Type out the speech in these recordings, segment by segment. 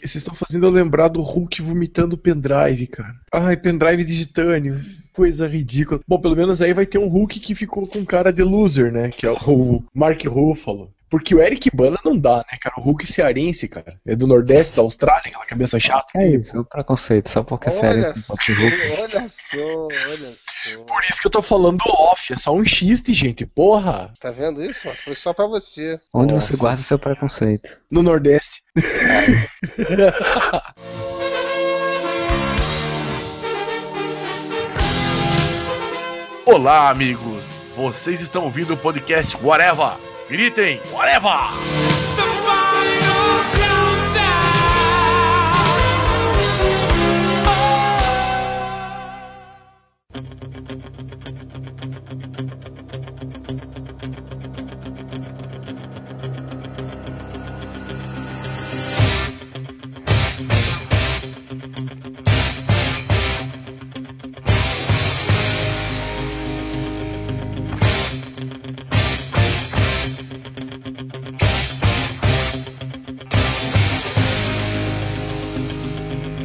Vocês estão fazendo eu lembrar do Hulk vomitando pendrive, cara. Ai, pendrive de titânio. Coisa ridícula. Bom, pelo menos aí vai ter um Hulk que ficou com cara de loser, né? Que é o Mark Ruffalo. Porque o Eric Bana não dá, né, cara? O Hulk cearense, cara. É do Nordeste da Austrália, aquela cabeça chata. É isso, é um preconceito, só porque é cearense. Olha só, olha só. Por isso que eu tô falando off, é só um xiste, gente. Porra! Tá vendo isso? Foi só pra você. Onde Nossa. você guarda o seu preconceito? No Nordeste. Olá, amigos. Vocês estão ouvindo o podcast Whatever Gritem, whatever!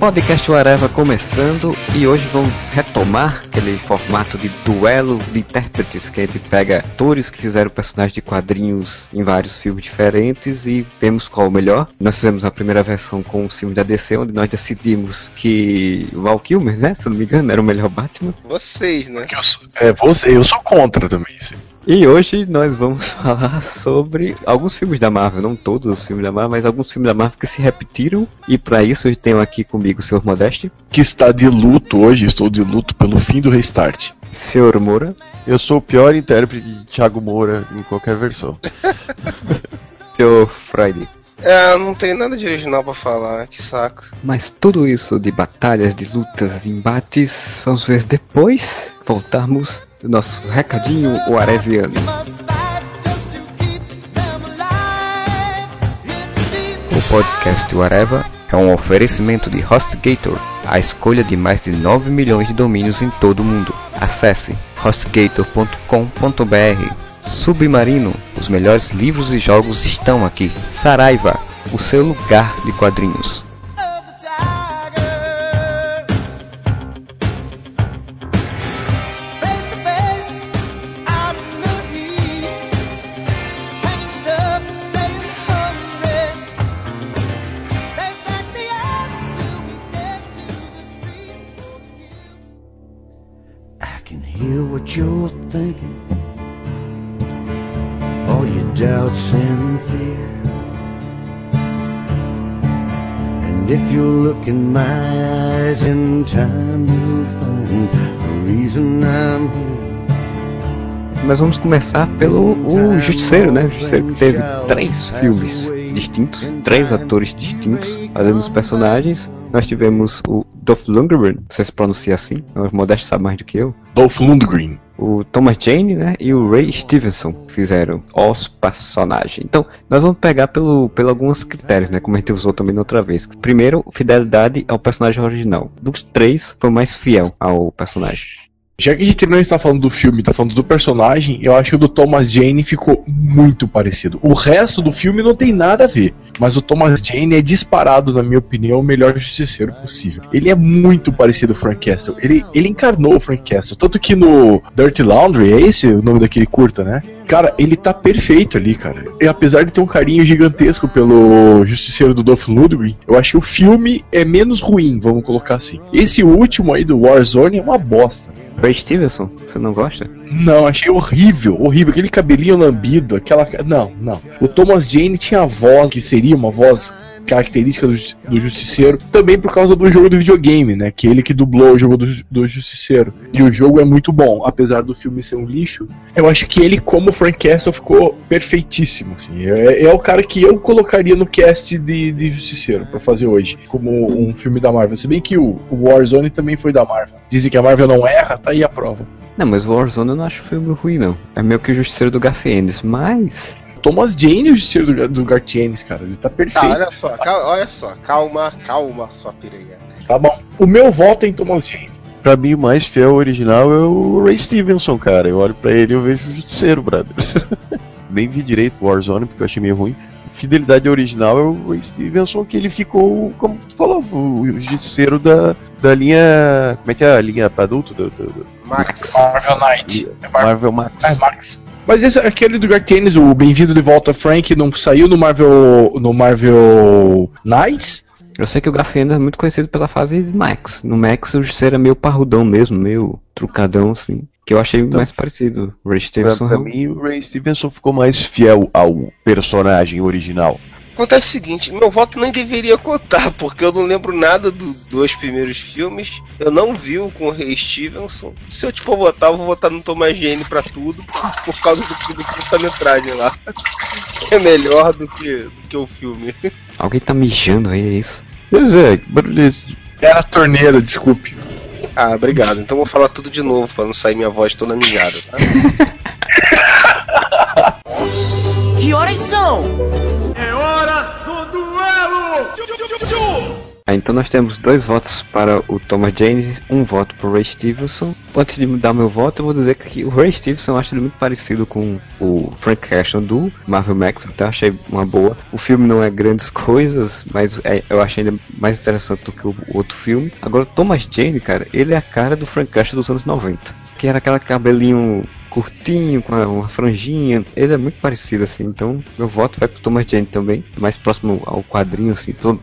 Podcast Areva começando e hoje vamos retomar aquele formato de duelo de intérpretes que a gente pega atores que fizeram personagens de quadrinhos em vários filmes diferentes e vemos qual o melhor. Nós fizemos a primeira versão com os filmes da DC, onde nós decidimos que Val Kilmer, né, se não me engano, era o melhor Batman. Vocês, né? Eu sou, é, você, eu sou contra também, sim. E hoje nós vamos falar sobre alguns filmes da Marvel, não todos os filmes da Marvel, mas alguns filmes da Marvel que se repetiram. E para isso eu tenho aqui comigo o Sr. Modeste. Que está de luto hoje, estou de luto pelo fim do restart. Sr. Moura. Eu sou o pior intérprete de Thiago Moura em qualquer versão. Sr. Friday. É, não tem nada de original para falar, que saco. Mas tudo isso de batalhas, de lutas, embates, vamos ver depois voltarmos nosso recadinho o Areviano. O podcast Areva é um oferecimento de HostGator, a escolha de mais de 9 milhões de domínios em todo o mundo. Acesse hostgator.com.br. Submarino, os melhores livros e jogos estão aqui. Saraiva, o seu lugar de quadrinhos. Mas vamos começar pelo o Justiceiro, né? O Justiceiro que teve três filmes distintos, três atores distintos fazendo os personagens. Nós tivemos o Dolph Lundgren, você se pronuncia assim, o Modesto sabe mais do que eu. Dolph Lundgren o Thomas Jane, né, e o Ray Stevenson fizeram os personagens. Então, nós vamos pegar pelo, pelo alguns critérios, né, como a gente usou também na outra vez. Primeiro, fidelidade ao personagem original. Dos três, foi mais fiel ao personagem. Já que a gente não está falando do filme, está falando do personagem, eu acho que o do Thomas Jane ficou muito parecido. O resto do filme não tem nada a ver, mas o Thomas Jane é disparado, na minha opinião, o melhor justiceiro possível. Ele é muito parecido com o Frank Castle. Ele, ele encarnou o Frank Castle, tanto que no Dirty Laundry, é esse o nome daquele curta, né? Cara, ele tá perfeito ali, cara. E apesar de ter um carinho gigantesco pelo Justiceiro do Dolph Lundgren, eu acho que o filme é menos ruim, vamos colocar assim. Esse último aí do Warzone é uma bosta. Ray Stevenson, você não gosta? Não, achei horrível, horrível. Aquele cabelinho lambido, aquela. Não, não. O Thomas Jane tinha a voz que seria uma voz característica do, do Justiceiro, também por causa do jogo do videogame, né? Que ele que dublou o jogo do, do Justiceiro. E o jogo é muito bom, apesar do filme ser um lixo. Eu acho que ele, como Frank Castle, ficou perfeitíssimo. Assim. É, é o cara que eu colocaria no cast de, de Justiceiro para fazer hoje, como um filme da Marvel. Se bem que o, o Warzone também foi da Marvel. Dizem que a Marvel não erra, tá aí a prova. Não, mas o Warzone eu não acho filme ruim, não. É meio que o Justiceiro do Garfienes, mas Thomas Jane, o justiceiro do, do Gartienes, cara. Ele tá perfeito. Tá, olha só, calma, olha só, calma, calma, sua piranha. Tá bom. O meu voto é em Thomas Jane. Pra mim, o mais fiel original é o Ray Stevenson, cara. Eu olho pra ele e eu vejo o justiceiro, brother. Nem vi direito o Warzone, porque eu achei meio ruim. fidelidade original é o Ray Stevenson, que ele ficou, como tu falou, o justiceiro da, da linha. Como é que é a linha pra adulto? Do, do, do Max. Marvel Knight. É Mar- Marvel Max. é Max. Mas esse, aquele do Gartienes, o Bem-vindo de Volta Frank, não saiu no Marvel. no Marvel Knights? Eu sei que o Garfield é muito conhecido pela fase Max. No Max o Justiceiro é meio parrudão mesmo, meio trucadão, assim. Que eu achei mais parecido. O Ray Pra, Stevenson pra mim, o Ray Stevenson ficou mais fiel ao personagem original. Acontece o seguinte, meu voto nem deveria contar, porque eu não lembro nada dos dois primeiros filmes. Eu não vi o com o Ray Stevenson. Se eu te for votar, eu vou votar no Thomas Jane pra tudo, por, causa do, do curta-metragem lá. É melhor do que, do que o filme. Alguém tá mijando aí, é isso? Pois é, que barulho é esse? Era a torneira, desculpe. Ah, obrigado. Então eu vou falar tudo de novo, pra não sair minha voz toda mijada, tá? Que horas são? Ah, então nós temos dois votos para o Thomas Jane, um voto para o Ray Stevenson. Antes de mudar meu voto, eu vou dizer que o Ray Stevenson eu acho ele muito parecido com o Frank Castle do Marvel Max, então eu achei uma boa. O filme não é grandes coisas, mas é- eu achei ele mais interessante do que o, o outro filme. Agora, o Thomas Jane, cara, ele é a cara do Frank Castle dos anos 90. Que era aquele cabelinho curtinho, com uma franjinha. Ele é muito parecido assim, então meu voto vai pro Thomas Jane também, mais próximo ao quadrinho, assim, pelo,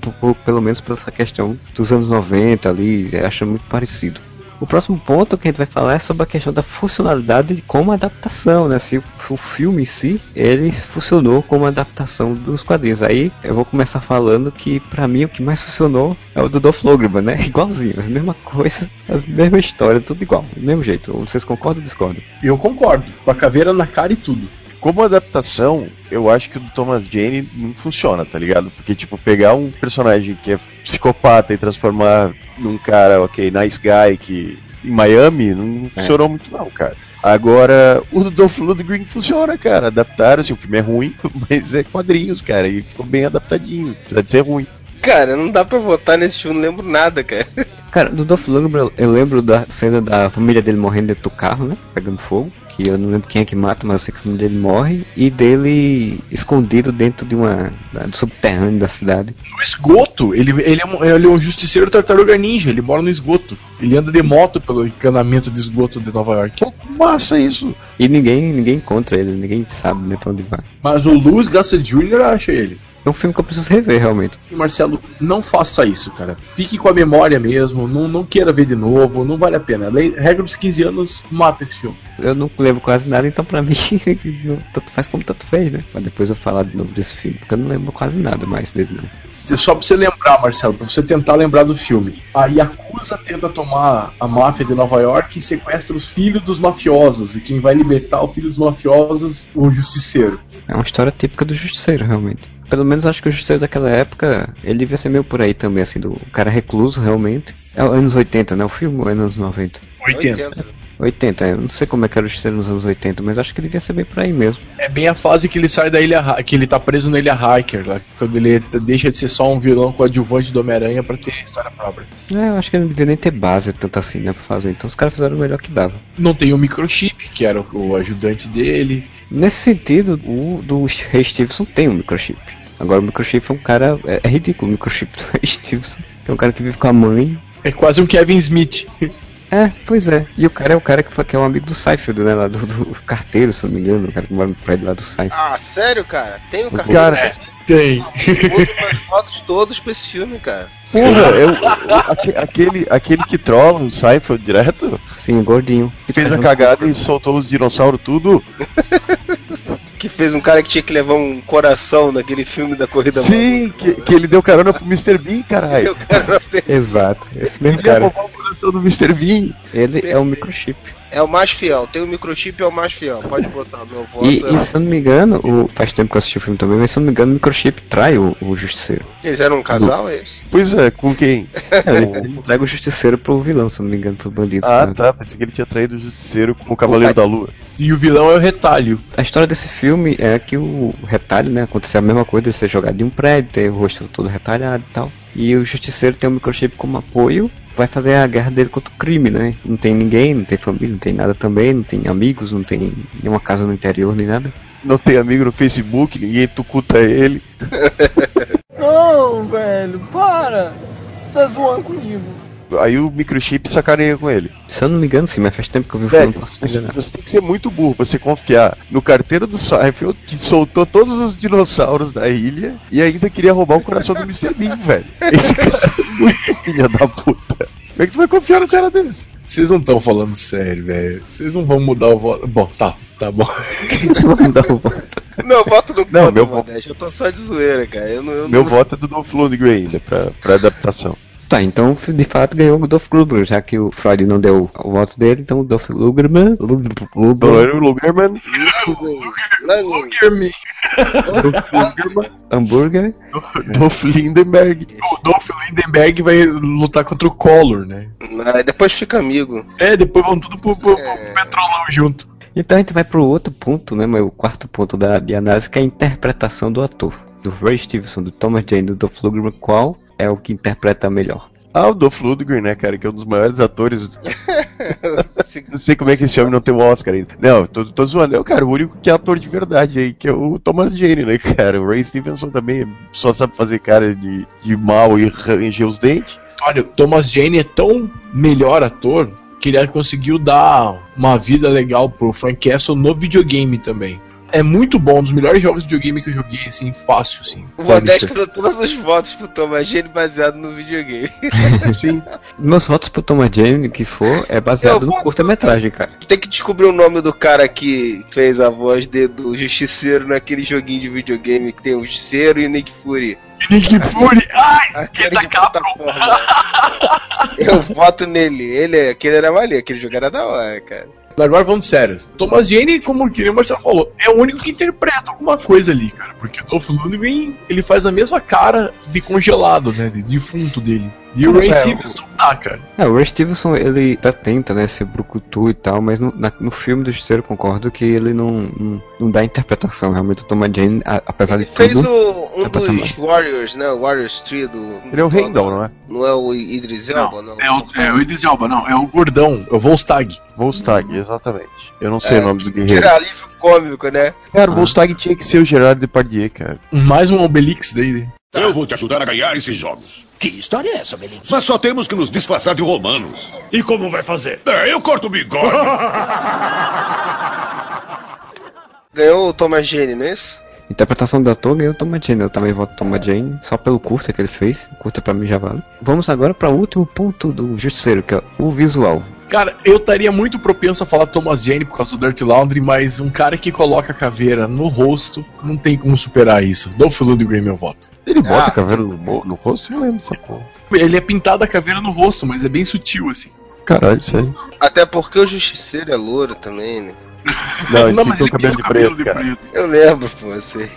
pelo- menos por essa questão dos anos 90 ali, acho muito parecido. O próximo ponto que a gente vai falar é sobre a questão da funcionalidade como adaptação, né? Se o, filme em si, ele funcionou como adaptação dos quadrinhos. Aí eu vou começar falando que pra mim o que mais funcionou é o do Dolph Lundgren, né? Igualzinho, a mesma coisa, a mesma história, tudo igual, do mesmo jeito. Vocês concordam ou discordam? Eu concordo. Com a caveira na cara e tudo. Como adaptação, eu acho que o do Thomas Jane não funciona, tá ligado? Porque, tipo, pegar um personagem que é psicopata e transformar num cara, ok, nice guy, que em Miami, não funcionou muito não, cara. Agora, o do Dolph Lundgren funciona, cara. Adaptaram, assim, o filme é ruim, mas é quadrinhos, cara, e ficou bem adaptadinho, apesar de ser ruim. Cara, não dá pra votar nesse filme, não lembro nada, cara. Cara, do Dolph Lundgren eu lembro da cena da família dele morrendo dentro do carro, né? Pegando fogo. Que eu não lembro quem é que mata, mas eu sei que a família dele morre. E dele escondido dentro de uma. da- do subterrâneo da cidade. No esgoto, ele, ele, é um, ele é um justiceiro tartaruga ninja, ele mora no esgoto. Ele anda de moto pelo encanamento de esgoto de Nova York. Pô, massa isso! E ninguém, ninguém encontra ele, ninguém sabe né, pra onde vai. Mas o Luz Gossett Jr. acha ele. É um filme que eu preciso rever realmente. Marcelo, não faça isso, cara. Fique com a memória mesmo, não, não queira ver de novo, não vale a pena. Lei- Regra dos 15 anos, mata esse filme. Eu não lembro quase nada, então pra mim, tanto faz como tanto fez, né? Mas depois eu falar de novo desse filme, porque eu não lembro quase nada mais dele, não. Só pra você lembrar, Marcelo, pra você tentar lembrar do filme. A Yakuza tenta tomar a máfia de Nova York e sequestra os filhos dos mafiosos. E quem vai libertar o filho dos mafiosos, o justiceiro. É uma história típica do Justiceiro, realmente. Pelo menos acho que o Justiceiro daquela época, ele devia ser meio por aí também, assim, do cara recluso, realmente. É anos 80, né? O filme ou é anos 90? 80. 80, é. eu não sei como é que era o Justiceiro nos anos 80, mas acho que devia ser bem por aí mesmo. É bem a fase que ele sai da ilha Ha- que ele tá preso na ilha Hiker, lá, quando ele deixa de ser só um vilão coadjuvante do Homem-Aranha pra ter história própria. É, eu acho que ele não devia nem ter base tanto assim, né, pra fazer. Então os caras fizeram o melhor que dava. Não tem o microchip, que era o, o ajudante dele. Nesse sentido, o do Ray Stevenson tem um microchip. Agora o microchip é um cara. É, é ridículo o microchip do Stevenson. É um cara que vive com a mãe. É quase um Kevin Smith. É, pois é. E o cara é o cara que, foi- que é um amigo do Seinfeld, né? Lá do, do carteiro, se eu não me engano. O cara que mora no prédio lá do Seinfeld. Ah, sério, cara? Tem o Cara, cartão. é. Tem. Meus votos todos pra esse filme, cara. Porra, eu, eu- aque- aquele, aquele que trola o Seinfeld direto, Sim, o gordinho. que fez a cagada e soltou os dinossauros tudo. Que fez um cara que tinha que levar um coração naquele filme da corrida Sim, que, que ele deu carona pro Mr. Bean, caralho. Exato, esse mesmo Ele cara. roubar o coração do Mr. Bean. Ele é o microchip. É o mais fiel. Tem o microchip, é o mais fiel. Pode botar meu voto. E, é- e se eu não me engano, o, faz tempo que eu assisti o filme também, mas se eu não me engano, o microchip trai o, o justiceiro. Eles eram um casal, é isso? Pois é, com quem? É, ele, ele entrega o justiceiro pro vilão, se eu não me engano, pro bandido. Ah, né? tá. Pensei que ele tinha traído o Justiceiro com o Cavaleiro da Lua. E o vilão é o retalho. A história desse filme é que o retalho, né, acontecer a mesma coisa, de ser jogado de um prédio, ter o rosto todo retalhado e tal. E o justiceiro tem o microchip como apoio, vai fazer a guerra dele contra o crime, né? Não tem ninguém, não tem família, não tem nada também, não tem amigos, não tem nenhuma casa no interior nem nada. não tem amigo no Facebook, ninguém tucuta ele. Não, velho, para! Você tá zoando comigo. Aí o microchip sacaneia com ele. Se eu não me engano, sim, mas faz tempo que eu vi o Velho, filme. você, você tem que ser muito burro pra você confiar no carteiro do Seinfeld, que soltou todos os dinossauros da ilha e ainda queria roubar o coração do Mr. Bean, velho. Esse cara é muito filha da puta. Como é que tu vai confiar no cara desse? Vocês não estão falando sério, velho. Vocês não vão mudar o voto. Bom, tá, tá bom. Vamos dar um voto. Meu voto no Não, meu vo- Modeste, Eu tô só de zoeira, cara. Eu não, eu Meu não... voto é do Dolph Lundgren ainda, pra, pra adaptação. Tá, então de fato ganhou o Dolph Lundgren, já que o Freud não deu o voto dele, então o Dolph Lundgren, Lundgren, Lundgren, não. hambúrguer, Dolph Lindenberg. O Dolph Lindenberg vai lutar contra o Collor, né? Não, depois fica amigo. É, depois vão tudo pro, pro- pro É. petrolão junto. Então a gente vai pro outro ponto, né, mas o quarto ponto da de análise, que é a interpretação do ator. Do Ray Stevenson, do Thomas Jane, do Dolph Lundgren, qual é o que interpreta melhor? Ah, o Dolph Lundgren, né, cara, que é um dos maiores atores. Não sei como é que esse homem não tem um Oscar ainda. Não, tô, tô zoando. É, cara, o único que é ator de verdade aí, que é o Thomas Jane, né, cara? O Ray Stevenson também só sabe fazer cara de, de mal e ranger os dentes. Olha, o Thomas Jane é tão melhor ator que ele conseguiu dar uma vida legal pro Frank Castle no videogame também. É muito bom, um dos melhores jogos de videogame que eu joguei, assim, fácil, assim. O Modesto deu todos os votos pro Thomas Jane baseado no videogame. Sim. Meus votos pro Thomas Jane, que for, é baseado Eu no curta-metragem, cara. Tem que descobrir o nome do cara que fez a voz de, do Justiceiro naquele joguinho de videogame que tem o Justiceiro e o Nick Fury. Nick Fury! Ai! Da de plataforma. Eu voto nele. Ele, é- aquele era maneiro, aquele jogo era da hora, cara. Agora vamos sério. Thomas Jane, como que o Marcelo falou, é o único que interpreta alguma coisa ali, cara. Porque o Dolph Lundgren, ele faz a mesma cara de congelado, né? De defunto dele. E o Ray É, Stevenson tá, cara. É, o Ray Stevenson, ele até tenta, né, ser brucutu e tal, mas no, na- no filme do Justiceiro, concordo que ele não, não, não dá interpretação. Realmente o Thomas Jane, a- apesar de Fez tudo... o, um dos Warriors, né? O Warriors 3 do. Ele é o Randall, não é? Não é o Idris Elba, não? É o, é o Idris Elba, não. É o gordão, é o Volstag. Volstag, exatamente. Eu não sei É, o nome do guerreiro. era alívio cômico, né? Cara, o Volstag tinha que ser o Gerard Depardieu, cara. Mais um Obelix daí. Eu vou te ajudar a ganhar esses jogos. Que história é essa, Belix? Mas só temos que nos disfarçar de romanos. E como vai fazer? É, eu corto o bigode. Ganhou o Thomas Jane, não é isso? Interpretação do ator ganhou o Thomas Jane. Eu também voto Thomas Jane, só pelo curta que ele fez. O curta pra mim já vale. Vamos agora para o último ponto do Justiceiro, que é o visual. Cara, eu estaria muito propenso a falar Thomas Jane por causa do Dirty Laundry, mas um cara que coloca a caveira no rosto, não tem como superar isso. Dolph Lundgren, meu voto. Ele bota Ah. a caveira no, no rosto? Eu lembro dessa porra. Ele é pintado a caveira no rosto, mas é bem sutil, assim. Caralho, sério. Até porque o Justiceiro é louro também, né? Não, ele não, pintou o cabelo de cabelo preto, de cara. preto. Eu lembro, pô, assim.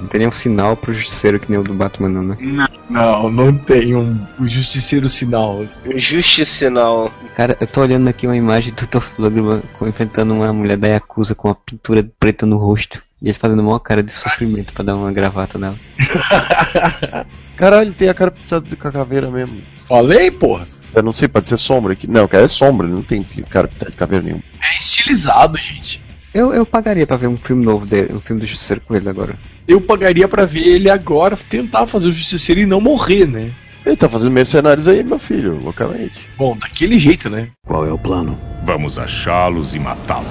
Não tem nenhum sinal pro Justiceiro que nem o do Batman, não, né? Não, não, não tem um, um justiceiro sinal. Um justicinal. Cara, eu tô olhando aqui uma imagem do Dolph Lundgren enfrentando uma mulher da Yakuza com uma pintura preta no rosto. E ele fazendo uma cara de sofrimento pra dar uma gravata nela. Caralho, tem a cara pintada com a caveira mesmo. Falei, porra. Eu não sei, pode ser sombra aqui. Não, cara, é sombra, ele não tem cara pintado de caveira nenhuma. É estilizado, gente. Eu, eu pagaria pra ver um filme novo dele, um filme do Justiceiro com ele agora. Eu pagaria pra ver ele agora tentar fazer o justiceiro e não morrer, né? Ele tá fazendo mercenários aí, meu filho, loucamente. Bom, daquele jeito, né? Qual é o plano? Vamos achá-los e matá-los.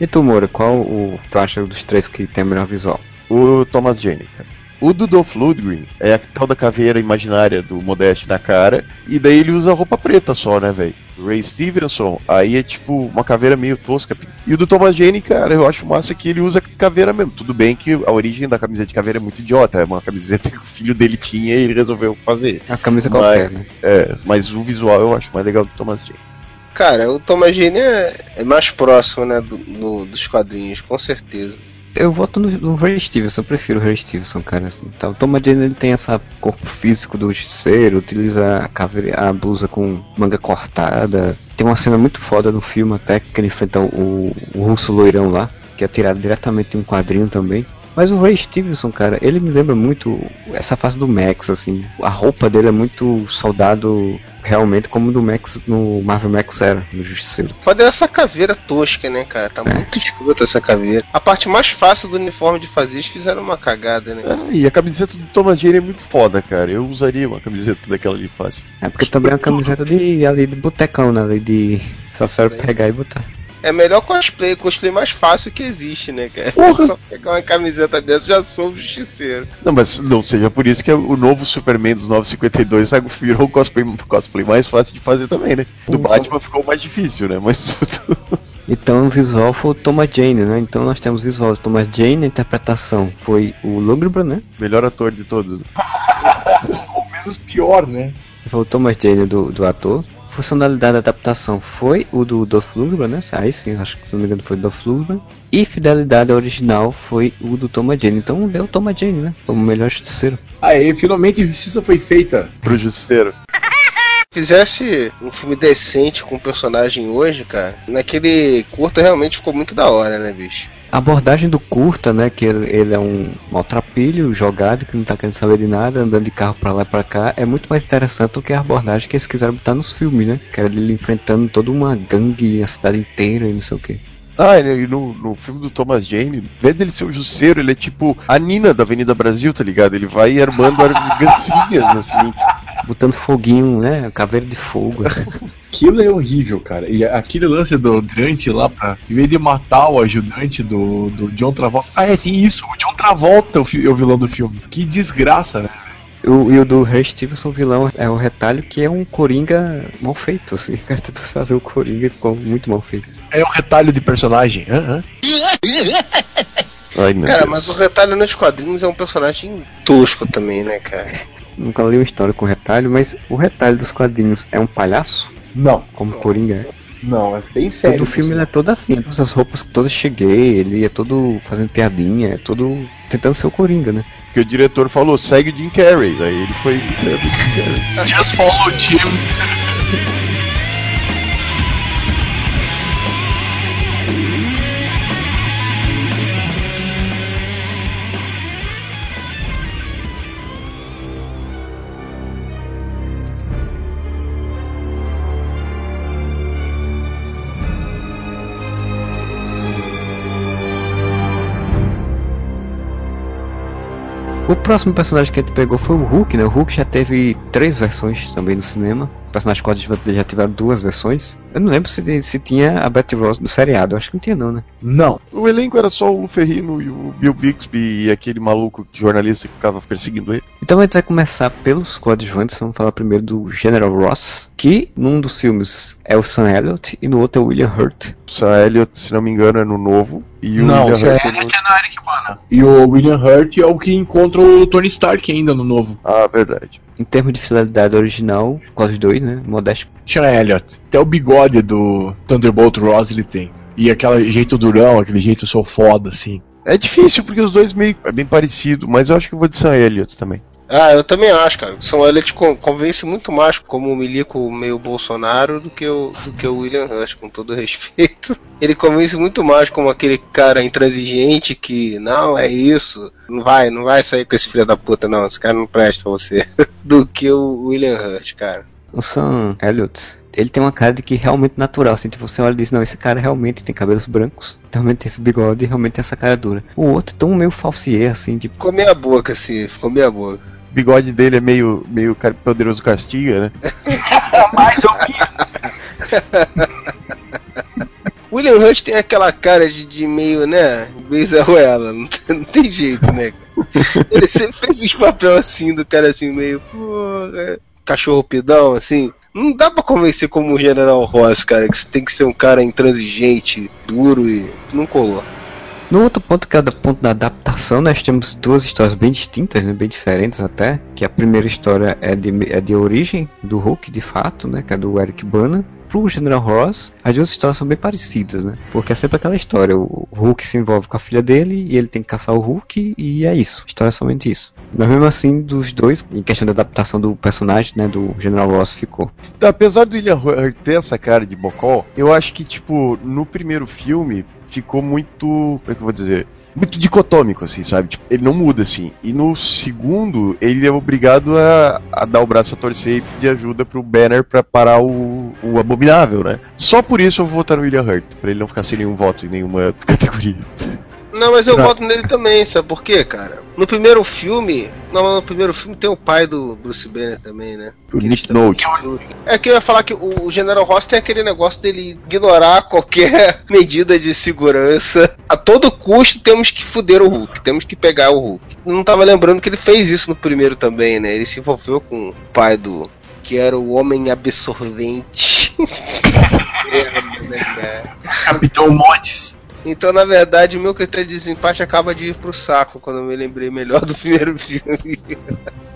E tu, Moura, qual o tu acha dos três que tem o melhor visual? O Thomas Jane, cara. O do Dolph Lundgren é a tal da caveira imaginária do Modeste na cara, e daí ele usa roupa preta só, né, velho? Ray Stevenson, aí é tipo uma caveira meio tosca. E o do Thomas Jane, cara, eu acho massa que ele usa caveira mesmo. Tudo bem que a origem da camiseta de caveira é muito idiota, é uma camiseta que o filho dele tinha e ele resolveu fazer. A camisa Mas- qualquer, né? É, mas o visual eu acho mais legal do Thomas Jane. Cara, o Thomas Jane é, é mais próximo, né, do, do- dos quadrinhos, com certeza. Eu voto no, no Ray Stevenson, eu prefiro o Ray Stevenson, cara. Tá. O Thomas Jane ele tem essa corpo físico do justiceiro, utiliza a, caveira, a blusa com manga cortada. Tem uma cena muito foda no filme até que ele enfrenta o, o russo loirão lá, que é tirado diretamente de um quadrinho também. Mas o Ray Stevenson, cara, ele me lembra muito essa fase do Max, assim. A roupa dele é muito soldado realmente como do Max no Marvel Max era, no Justiceiro. Foda essa caveira tosca, né, cara? Tá muito escrota essa caveira. A parte mais fácil do uniforme de fazer, eles fizeram uma cagada, né? Ah, e a camiseta do Thomas Jane é muito foda, cara. Eu usaria uma camiseta daquela ali fácil. É porque também é uma camiseta de ali de botecão, né? Ali de. Só serve pegar e botar. É melhor cosplay, cosplay mais fácil que existe, né, cara? Porra. Só pegar uma camiseta dessa já sou um justiceiro. Não, mas não seja por isso que o novo Superman dos 952 sabe, virou o cosplay, cosplay mais fácil de fazer também, né? Do Uhum. Batman ficou mais difícil, né? Mas Então o visual foi o Thomas Jane, né? Então nós temos o visual do Thomas Jane, a interpretação foi o Lugrebra, né? melhor ator de todos. né? Ou menos pior, né? Foi o Thomas Jane do, do ator. Funcionalidade da adaptação foi o do Dolph Lundgren, né? Aí sim, acho que se não me engano foi o Dolph Lundgren. E fidelidade original foi o do Thomas Jane. Então deu o Thomas Jane, né? Como o melhor justiceiro. Aí, finalmente justiça foi feita. Pro Justiceiro. Fizesse um filme decente com o personagem hoje, cara, naquele curta realmente ficou muito da hora, né, bicho? A abordagem do curta, né? Que ele, ele é um maltrapilho, jogado, que não tá querendo saber de nada, andando de carro pra lá e pra cá, é muito mais interessante do que a abordagem que eles quiseram botar nos filmes, né? Que era ele enfrentando toda uma gangue, a cidade inteira e não sei o que. Ah, ele, no, no filme do Thomas Jane, em vez dele ser o Jusceiro, ele é tipo a Nina da Avenida Brasil, tá ligado? Ele vai armando argancinhas, assim. Botando foguinho, né? Caveira de fogo. assim. Aquilo é horrível, cara. E aquele lance do Dante lá pra. Em vez de matar o ajudante do, do John Travolta. Ah, é, tem isso. O John Travolta é o, fi- é o vilão do filme. Que desgraça, né? O, e o do Ray Stevenson, vilão, é o retalho que é um coringa mal feito, assim. O cara tentou fazer o coringa e ficou muito mal feito. É um retalho de personagem. Aham. Ai, Cara, Deus. mas o retalho nos quadrinhos é um personagem tosco também, né, cara? Nunca li uma história com retalho, mas o retalho dos quadrinhos é um palhaço, Não, como coringa é. não, é bem sério. Todo filme ele é todo assim, essas roupas todas cheguei, ele é todo fazendo piadinha, é todo tentando ser o coringa, né? Porque o diretor falou, segue o Jim Carrey. Daí ele foi. segue o Jim Carrey. Just follow Jim. Próximo personagem que a gente pegou foi o Hulk, né? O Hulk já teve três versões também no cinema. O personagem coadjuvante dele já tiveram duas versões. Eu não lembro se, se tinha a Betty Ross do seriado, eu acho que não tinha não, né? Não. O elenco era só o Ferrino e o Bill Bixby e aquele maluco jornalista que ficava perseguindo ele. Então a gente vai começar pelos coadjuvantes, vamos falar primeiro do General Ross, que num dos filmes é o Sam Elliott e no outro é o William Hurt. O Sam Elliott, se não me engano, é no novo. E o Não, William o Sam Hurt é Elliott no... é na Eric Bana. E o William Hurt é o que encontra o Tony Stark ainda no novo. Ah, verdade. Em termos de fidelidade original, quase os dois, né? Modesto. Sean Elliott. Até o bigode do Thunderbolt Ross ele tem. E aquele jeito durão, aquele jeito sou foda, assim. É difícil porque os dois meio é bem parecido, mas eu acho que eu vou de Sam Elliott também. Ah, eu também acho, cara. O São Elliott con- convence muito mais como o milico meio Bolsonaro do que o, do que o William Rush, com todo respeito. Ele convence muito mais como aquele cara intransigente que, não, é isso, não vai, não vai sair com esse filho da puta, não, esse cara não presta pra você, do que o William Hurt, cara. O Sam Elliott, ele tem uma cara de que realmente natural, assim, tipo, você olha e diz, não, esse cara realmente tem cabelos brancos, realmente tem esse bigode e realmente tem essa cara dura. O outro é tão meio falsier, assim, tipo, Ficou meia boca, assim, ficou meia boca. O bigode dele é meio, meio poderoso castiga, né? Mais ou menos. William Hurt tem aquela cara de, de meio, né, meio Zé Ruela, não, tem- não tem jeito, né? cara? Ele sempre fez uns papéis assim, do cara assim, meio, porra, cachorro pidão, assim. Não dá pra convencer como o General Ross, cara, que você tem que ser um cara intransigente, duro e não colou. No outro ponto, que é o ponto da adaptação, nós temos duas histórias bem distintas, né, bem diferentes até. Que a primeira história é de, é de origem do Hulk, de fato, né, que é do Eric Bana. Pro General Ross, as duas histórias são bem parecidas, né? Porque é sempre aquela história: o Hulk se envolve com a filha dele e ele tem que caçar o Hulk, e é isso. A história é somente isso. Mas mesmo assim, dos dois, em questão da adaptação do personagem, né, do General Ross, ficou. Apesar do William Hurt ter essa cara de bocó, eu acho que, tipo, no primeiro filme ficou muito. Como é que eu vou dizer? muito dicotômico, assim, sabe? Tipo, ele não muda, assim. E no segundo, ele é obrigado a, a dar o braço a torcer e pedir ajuda pro Banner pra parar o, o Abominável, né? Só por isso eu vou votar no William Hurt, pra ele não ficar sem nenhum voto em nenhuma categoria. Não, mas eu Não. voto nele também, sabe por quê, cara? No primeiro filme. Não, no primeiro filme tem o pai do Bruce Banner também, né? O Que Nick Note. É que eu ia falar que o General Ross tem aquele negócio dele ignorar qualquer medida de segurança. A todo custo temos que fuder o Hulk, temos que pegar o Hulk. Não tava lembrando que ele fez isso no primeiro também, né? Ele se envolveu com o pai do. que era o homem absorvente. É, né, cara? Capitão Mods. Então, na verdade, o meu critério de desempate acaba de ir pro saco quando eu me lembrei melhor do primeiro filme.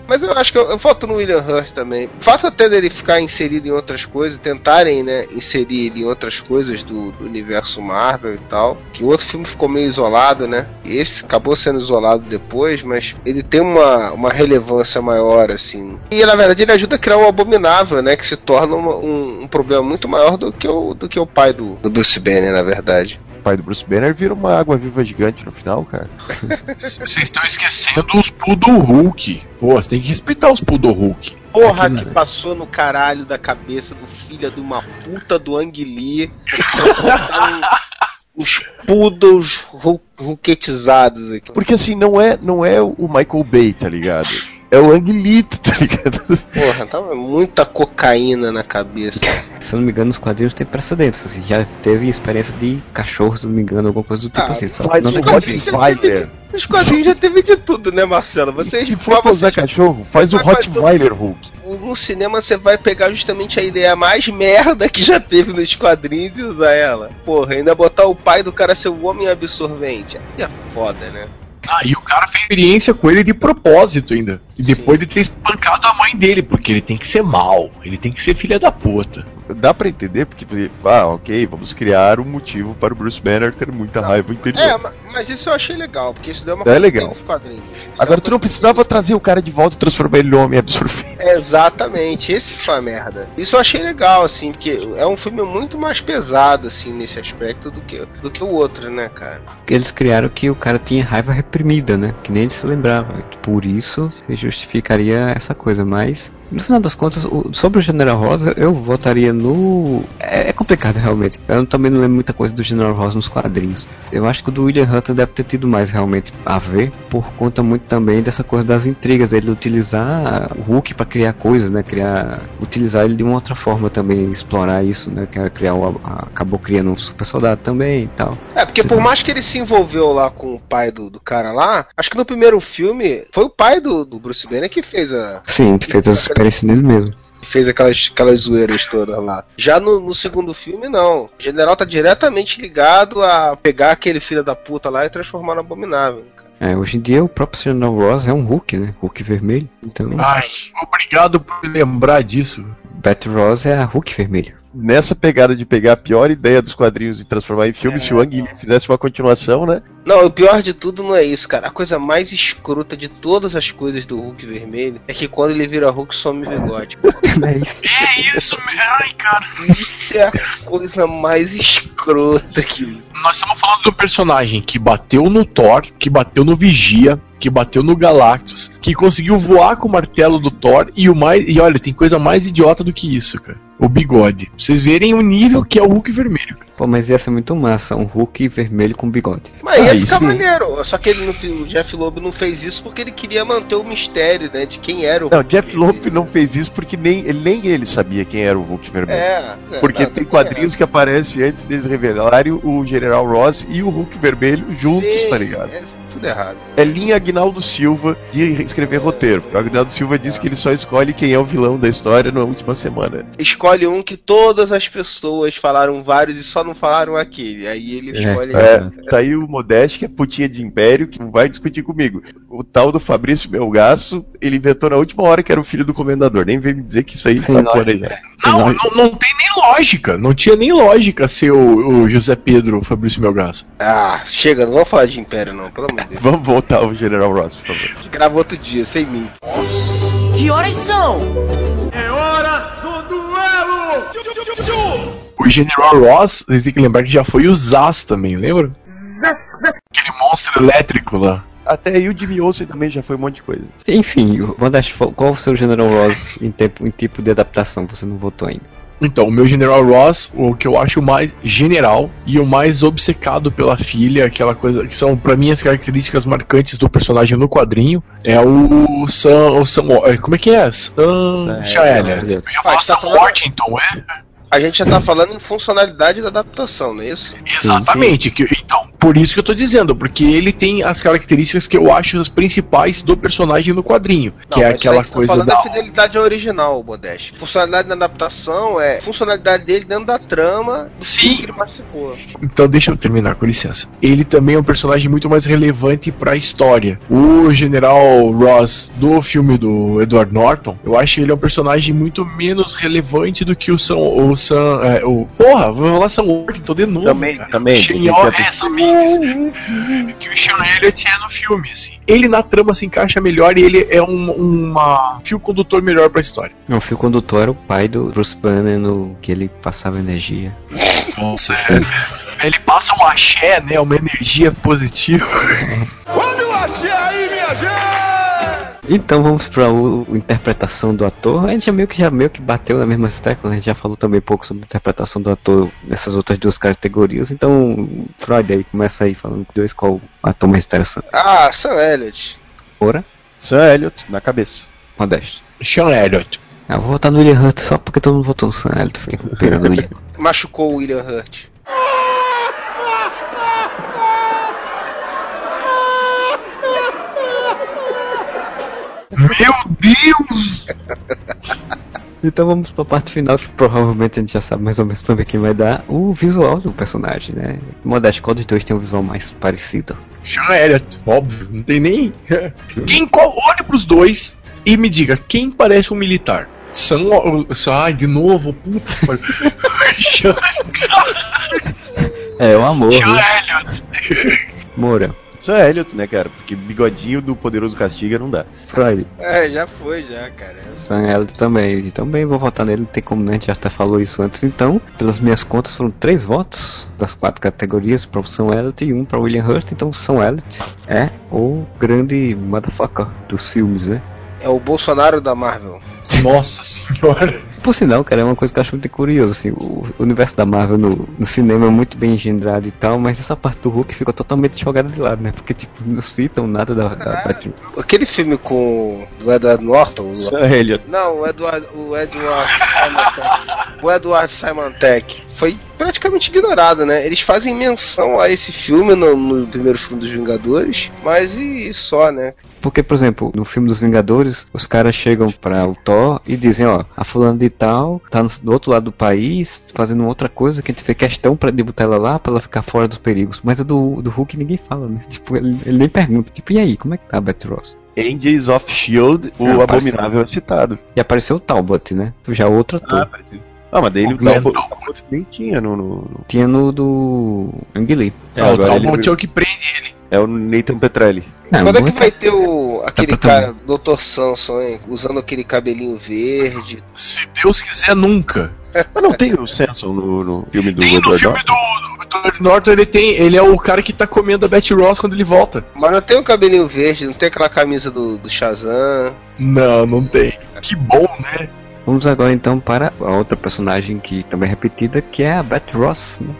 Mas eu acho que eu, eu voto no William Hurt também. O fato até dele ficar inserido em outras coisas, tentarem, né, inserir ele em outras coisas do, do universo Marvel e tal. Que o outro filme ficou meio isolado, né? E esse acabou sendo isolado depois, mas ele tem uma, uma relevância maior, assim. E na verdade ele ajuda a criar o Abominável, né? Que se torna uma- um, um problema muito maior do que o, do que o pai do, do Bruce Banner, na verdade. O pai do Bruce Banner vira uma água viva gigante no final, cara. Vocês estão esquecendo os Poodle Hulk. Pô, você tem que respeitar os Poodle Hulk. Porra Aqui, que né? passou no caralho da cabeça do filho de uma puta do Ang Lee. Os poodles ru- ruquetizados aqui. Porque assim, não é, não é o Michael Bay, tá ligado? É o Ang Lee, tá ligado? Porra, tava muita cocaína na cabeça. Se eu não me engano, nos quadrinhos tem precedentes. Assim, já teve experiência de cachorro, se eu não me engano, alguma coisa do tipo Ah, assim. Só Faz não um tem Rottweiler. Nos quadrinhos já teve de tudo, né, Marcelo? Vocês, Se for pra usar cachorro, faz o Rottweiler Hulk. no cinema você vai pegar justamente a ideia mais merda que já teve nos quadrinhos e usar ela. Porra, ainda botar o pai do cara ser o homem absorvente. Aí é foda, né? Ah, e o cara fez experiência com ele de propósito ainda. E depois de ter espancado a mãe dele, porque ele tem que ser mal, ele tem que ser filha da puta. Dá pra entender, porque, ah, ok, vamos criar um motivo para o Bruce Banner ter muita raiva interior. É, ma- mas isso eu achei legal, porque isso deu uma É coisa legal. quadrinhos. Agora tu não precisava trazer o cara de volta e transformar ele no homem absorvente. Exatamente, esse foi a merda. Isso eu achei legal, assim, porque é um filme muito mais pesado, assim, nesse aspecto do que, do que o outro, né, cara? Eles criaram que o cara tinha raiva reprimida, né? Que nem ele se lembrava. Que Por isso se justificaria essa coisa. Mas, no final das contas, o- sobre o General Rosa, eu votaria no. É, é complicado realmente. Eu também não lembro muita coisa do General Rosa nos quadrinhos. Eu acho que o do William Hunter deve ter tido mais realmente a ver, por conta muito também dessa coisa das intrigas, dele utilizar o Hulk para criar coisas, né? Criar. Utilizar ele de uma outra forma também, explorar isso, né? Que é criar o, a- acabou criando um super soldado também e tal. É, porque por mais que ele se envolveu lá com o pai do, do cara lá, acho que no primeiro filme foi o pai do, do Bruce Banner que fez a. Sim, que fez as experiências nele mesmo. Fez aquelas, aquelas zoeiras todas lá. Já no, no segundo filme, não. O general tá diretamente ligado a pegar aquele filho da puta lá e transformar no abominável. cara. É, hoje em dia o próprio General Ross é um Hulk, né? Hulk vermelho. Então, Ai, obrigado por me lembrar disso. Bat Ross é a Hulk vermelho. Nessa pegada de pegar a pior ideia dos quadrinhos e transformar em filme, se o Ang Lee fizesse uma continuação, né? Não, o pior de tudo não é isso, cara. A coisa mais escrota de todas as coisas do Hulk vermelho é que quando ele vira Hulk some o bigode. é isso. É isso, me- ai, cara. Isso é a coisa mais escrota que. Nós estamos falando do personagem que bateu no Thor, que bateu no Vigia, que bateu no Galactus, que conseguiu voar com o martelo do Thor e o mais. E olha, tem coisa mais idiota do que isso, cara. O bigode. Pra vocês verem o nível que é o Hulk vermelho. Pô, mas ia ser muito massa, um Hulk vermelho com bigode. Mas ia Aí ficar sim. maneiro. Só que ele, não- o Jeff Loeb não fez isso porque ele queria manter o mistério, né? De quem era o Não, Jeff. Loeb não fez isso porque nem ele, nem ele sabia quem era o Hulk vermelho. É, é, Porque não, tem quadrinhos que aparecem antes deles revelarem o General Ross e o Hulk vermelho juntos, Sim, tá ligado? É tudo errado. É linha Agnaldo Silva de escrever roteiro. Porque o Agnaldo Silva disse que ele só escolhe quem é o vilão da história na última semana. Escolhe um que todas as pessoas falaram vários e só não falaram aquele. Aí ele É, escolhe. É, tá aí o Modeste, que é putinha de império, que não vai discutir comigo. O tal do Fabrício Melgaço, ele inventou na última hora que era o filho do comendador. Nem veio me dizer que isso aí Sim, tá não, planejado. Não, não, não tem nem lógica. Não tinha nem lógica ser o, o José Pedro Fabrício Melgaço. Ah, chega, não vamos falar de Império, não, pelo amor de Deus. Vamos voltar ao General Ross, por favor. Grava outro dia, sem mim. Que horas são? O General Ross, vocês têm que lembrar que já foi o Zaz também, lembra? Aquele monstro elétrico lá. Até aí o Jimmy Olsen também já foi um monte de coisa. Enfim, Modeste, qual o seu General Ross em, tempo, em tipo de adaptação? Você não votou ainda. Então, o meu General Ross, o que eu acho mais general e o mais obcecado pela filha, aquela coisa que são para mim as características marcantes do personagem no quadrinho, é o Sam, o Sam como é que é? Sam, Sam Elliott. Eu ia falar Ah, Sam tá falando- Worthington, é? A gente já tá falando em funcionalidade da adaptação, não é isso? Exatamente. Que, então, por isso que eu tô dizendo, porque ele tem as características que eu acho as principais do personagem no quadrinho, que é aquela tá coisa da da fidelidade original, Modeste. Funcionalidade na adaptação é funcionalidade dele dentro da trama do Sim. filme que ele participou. Então deixa eu terminar, com licença. Ele também é um personagem muito mais relevante pra história. O General Ross do filme do Edward Norton, eu acho que ele é um personagem muito menos relevante do que o Sam. O Sam é, o, porra, vou falar Sam Worthington de novo. Também, cara. também, Sean, tem que é, Sam Mendes, que o Sean Elliott é no filme, assim. Ele na trama se encaixa melhor e ele é um uma fio condutor melhor pra história. O fio condutor era o pai do Bruce Banner no que ele passava energia. Nossa, é. Ele passa um axé, né? Uma energia positiva. Então vamos para o interpretação do ator. A gente já meio que já meio que bateu nas mesmas teclas, a gente já falou também um pouco sobre a interpretação do ator nessas outras duas categorias. Então, Freud aí começa aí falando com dois qual o ator mais interessante. Ah, Sam Elliott. Ora, Sam Elliott na cabeça. Modesto. Sean Elliott. Ah, Eu vou votar no William Hunt só porque todo mundo votou no Sam Elliott, fiquei com pena do William. Machucou o William Hurt. Meu Deus! Então vamos para a parte final, que provavelmente a gente já sabe mais ou menos também quem vai dar o visual do personagem, né? Modesto, qual dos dois tem um visual mais parecido? Sean Elliott, óbvio, não tem nem. Quem qual, olhe pros dois e me diga quem parece um militar. São. Ai, de novo, puta. É, o amor, Sean? Elliott. Moura, Sam Elliott, né, cara? Porque bigodinho do Poderoso Castiga não dá. Freud, É, já foi, já, cara. Sam Elliott também. Também vou votar nele, não tem como, né? A gente já até falou isso antes. Então, pelas minhas contas, foram três votos das quatro categorias para o Sam Elliott e um para William Hurt. Então, Sam Elliott é o grande motherfucker dos filmes, né? É o Bolsonaro da Marvel. Nossa senhora. Por sinal, cara, é uma coisa que eu acho muito curioso, assim, o universo da Marvel no, no cinema é muito bem engendrado e tal, mas essa parte do Hulk ficou totalmente jogada de lado, né? Porque, tipo, não citam nada da, da Batman. Aquele filme com o Edward Norton. o- Sam Elliott. Não, o Edward, o Edward Simon O Edward Simon Tech foi praticamente ignorado, né? Eles fazem menção a esse filme no, no primeiro filme dos Vingadores, mas e, e só, né? Porque, por exemplo, no filme dos Vingadores, os caras chegam pra o Thor e dizem, ó, a fulana de tal tá no, do outro lado do país, fazendo outra coisa que a gente fez questão pra de botar ela lá, pra ela ficar fora dos perigos. Mas a do, do Hulk ninguém fala, né? Tipo, ele, ele nem pergunta, tipo, e aí, como é que tá a Betty Ross? Angels of Shield, o Ah, apareceu. Abominável é citado. E apareceu o Talbot, né? Já outro ator. Ah, mas daí ele O o Talbot. nem tinha no. no- no- Tinha no do Ang Lee. É, Ah, o agora ele- Talbot é o que prende ele. É o Nathan Petrelli. Não, Quando é que vai ter o aquele pra cara, Dr. Samson, hein? Usando aquele cabelinho verde. Se Deus quiser, nunca. Mas não tem o Samson no, no filme do Tem no Edward filme Norton? do, do Norton, ele tem. Ele é o cara que tá comendo a Betty Ross quando ele volta. Mas não tem o cabelinho verde, não tem aquela camisa do, do Shazam. Não, não tem. Que bom, né? Vamos agora então para a outra personagem que também é repetida, que é a Betty Ross. Né?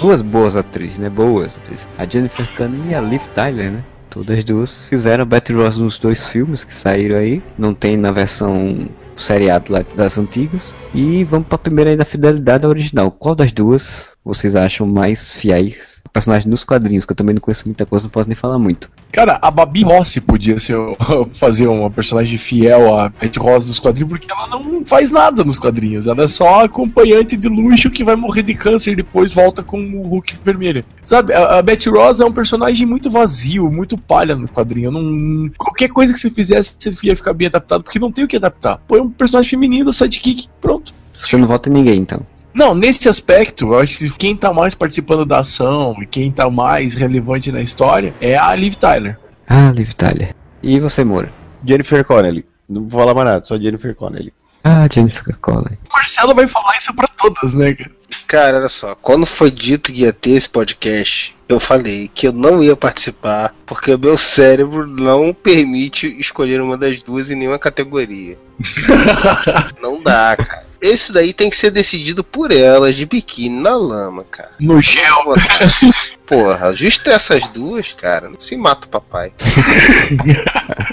Duas boas atrizes, né? Boas atrizes. A Jennifer Connelly e a Liv Tyler, né? Todas duas fizeram a Betty Ross nos dois filmes que saíram aí. Não tem na versão seriado lá das antigas. E vamos para a primeira aí da fidelidade original. Qual das duas vocês acham mais fiéis? Personagem nos quadrinhos, que eu também não conheço muita coisa, não posso nem falar muito. Cara, a Babi Rossi podia ser, fazer uma personagem fiel a Betty Ross dos quadrinhos, porque ela não faz nada nos quadrinhos. Ela é só acompanhante de luxo que vai morrer de câncer e depois volta com o Hulk vermelho. Sabe, a, a Betty Ross é um personagem muito vazio, muito palha no quadrinho. Não, qualquer coisa que você fizesse, você ia ficar bem adaptado, porque não tem o que adaptar. Põe um personagem feminino, sidekick, pronto. Você não vota em ninguém então. Não, nesse aspecto, eu acho que quem tá mais participando da ação e quem tá mais relevante na história é a Liv Tyler. Ah, Liv Tyler. E você, Moura? Jennifer Connelly. Não vou falar mais nada, só Jennifer Connelly. Ah, Jennifer Connelly. O Marcelo vai falar isso pra todas, né, cara? Cara, olha só, quando foi dito que ia ter esse podcast, eu falei que eu não ia participar porque o meu cérebro não permite escolher uma das duas em nenhuma categoria. não dá, cara. Esse daí tem que ser decidido por elas, de biquíni na lama, cara. No gel. Porra, justo essas duas, cara, não se mata o papai.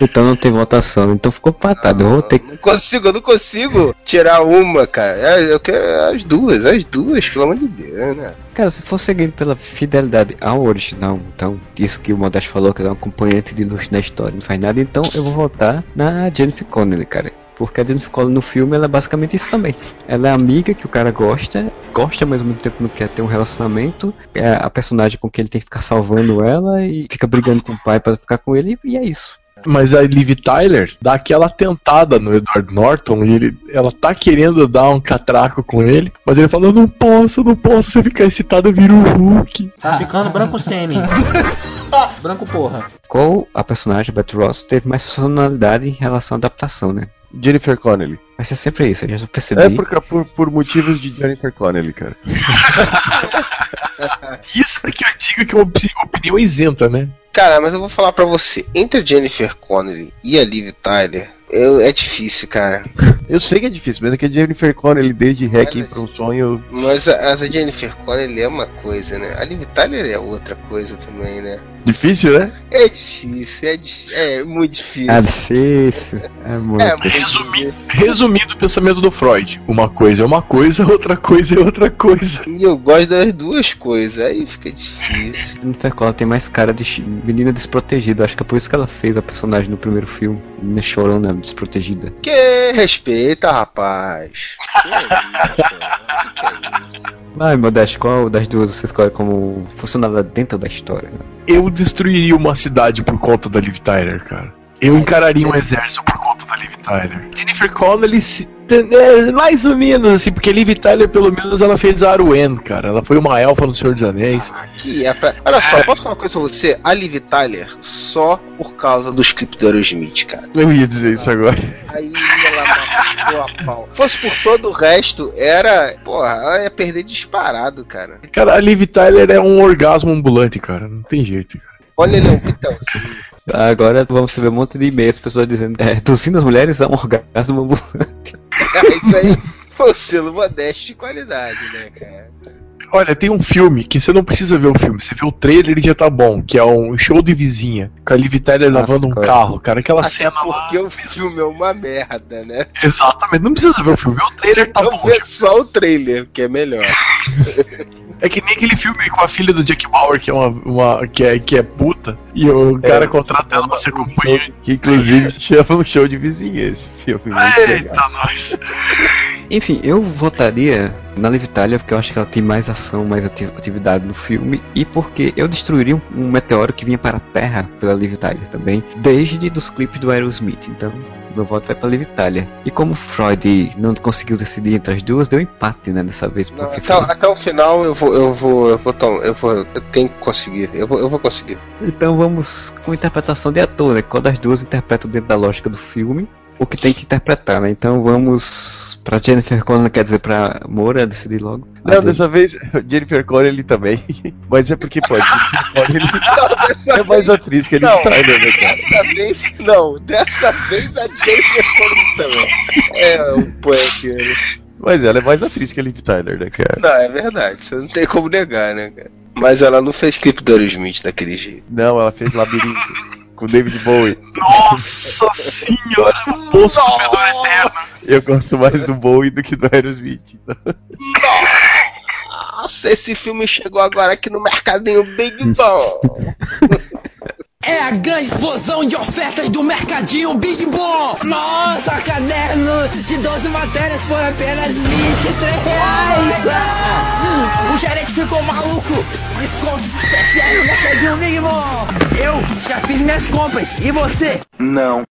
Então não tem votação, então ficou patado. eu vou ter que. Não consigo, eu não consigo tirar uma, cara. É, Eu quero as duas, as duas, pelo amor de Deus, né? Cara, se for seguindo pela fidelidade ao original, então, isso que o Modesto falou, que é um acompanhante de luxo na história, não faz nada, então eu vou votar na Jennifer Connelly, cara. Porque a Jennifer Connelly no filme, ela é basicamente isso também. Ela é amiga que o cara gosta, gosta, mas ao mesmo tempo não quer ter um relacionamento. É a personagem com quem ele tem que ficar salvando ela e fica brigando com o pai para ficar com ele, e é isso. Mas a Liv Tyler dá aquela tentada no Edward Norton e ele, ela tá querendo dar um catraco com ele, mas ele fala: Eu não posso, eu não posso. Se eu ficar excitado, eu viro o Hulk. Tá ficando branco semi. branco porra. Qual a personagem, Beth Ross, teve mais personalidade em relação à adaptação, né? Jennifer Connelly. Vai ser sempre isso, eu já percebi. É por, por, por motivos de Jennifer Connelly, cara. Isso é que eu digo que é uma opi- opinião isenta, né? Cara, mas eu vou falar pra você, entre a Jennifer Connelly e a Liv Tyler, eu, é difícil, cara. Eu sei que é difícil, mas é que a Jennifer Connelly, desde Hacking pra um sonho. Mas a, a Jennifer Connelly é uma coisa, né? A Liv Tyler é outra coisa também, né? Difícil, né? É difícil, é, di- é muito difícil. É difícil. É muito. É muito Resumindo, resumindo o pensamento do Freud: uma coisa é uma coisa, outra coisa é outra coisa. E eu gosto das duas coisas, aí fica difícil. Jennifer Connelly tem mais cara de menina desprotegida. Acho que é por isso que ela fez a personagem no primeiro filme. Menina chorando, desprotegida. Que respeita, rapaz. Que isso, que é isso? Ai, Modesto, qual das duas você escolhe como funcionava dentro da história? né? Eu destruiria uma cidade por conta da Liv Tyler, cara. Eu encararia um exército por conta da Liv Tyler. Jennifer Connelly, se, é, mais ou menos assim, porque Liv Tyler, pelo menos, ela fez Arwen, cara. Ela foi uma elfa no Senhor dos Anéis. Que é Olha só, posso falar uma coisa pra você? A Liv Tyler, só por causa dos clipes do Aerosmith, cara. Eu ia dizer isso agora. Aí ela matou a pau. Fosse por todo o resto, era. Porra, ela ia perder disparado, cara. Cara, a Liv Tyler é um orgasmo ambulante, cara. Não tem jeito, cara. Olha ele é um pitãozinho. Agora vamos ver um monte de e-mails, pessoas dizendo: é, Tossinas mulheres são um orgasmo ambulante. Isso aí foi o selo modesto de qualidade, né, cara? Olha, tem um filme que você não precisa ver o filme, você vê o trailer e já tá bom, que é um show de vizinha, com a Liv Tyler Nossa, lavando um cara. carro, cara. Aquela Até cena lá. porque o filme é uma merda, né? Exatamente, não precisa ver o filme, o trailer tá Então bom. vê só o trailer, que é melhor. É que nem aquele filme com a filha do Jack Bauer, que é uma, uma que, é, que é puta, e o cara contrata ela pra ser acompanhante. Que inclusive chama um show de vizinha esse filme. Eita, nós. Enfim, eu votaria na Liv Tyler porque eu acho que ela tem mais ação, mais ati- atividade no filme e porque eu destruiria um, um meteoro que vinha para a Terra pela Tyler também, desde dos clipes do Aerosmith. Então, meu voto vai para Tyler. E como Freud não conseguiu decidir entre as duas, deu empate, né, dessa vez, Não, até, foi- até o final eu vou, eu vou, eu vou, tom- eu vou, eu tenho que conseguir, eu vou, eu vou conseguir. Então vamos com interpretação de ator, né? Qual das duas interpreta dentro da lógica do filme? O que tem que interpretar, né? Então vamos pra Jennifer Connelly, quer dizer, pra Moura decidir logo. Não, dessa vez Jennifer Connelly também. Mas é porque pode. Jennifer Connelly é mais atriz que ele Não. tá, né, cara? Dessa vez, não, dessa vez a Jennifer Connelly também. É um poeteiro. Mas ela é mais atriz que a Liv Tyler, né, cara? Não, é verdade, você não tem como negar, né, cara? Mas ela não fez clipe do Aerosmith daquele jeito. Não, ela fez Labirinto com David Bowie. Nossa senhora, o bolso do fedor eterno. Eu gosto mais do Bowie do que do Aerosmith. Então. Nossa, esse filme chegou agora aqui no mercadinho Big Ball. É a grande explosão de ofertas do Mercadinho Big Bom. Nossa, caderno de 12 matérias por apenas 23 reais. Ah, o gerente ficou maluco. Descontos especiais no Mercadinho Big Bom. Eu já fiz minhas compras. E você?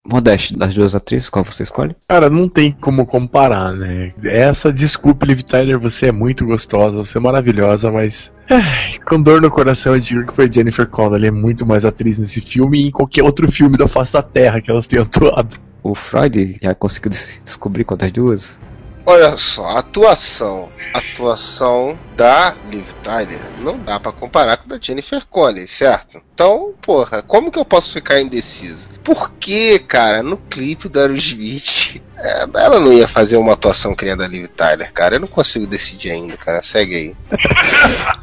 Modesto, das duas atrizes, qual você escolhe? Cara, não tem como comparar, né? Essa, desculpe, Liv Tyler, você é muito gostosa, você é maravilhosa, mas. ai, com dor no coração eu digo que foi Jennifer Connelly, é muito mais atriz nesse filme e em qualquer outro filme da face da Terra que elas tenham atuado. o Freud já conseguiu des- descobrir qual das duas? Olha só, atuação, atuação da Liv Tyler não dá pra comparar com a da Jennifer Connelly, certo? Então, porra, como que eu posso ficar indeciso? Porque, cara, no clipe da Aerosmith, é, ela não ia fazer uma atuação que nem a da Liv Tyler, cara. Eu não consigo decidir ainda, cara. Segue aí.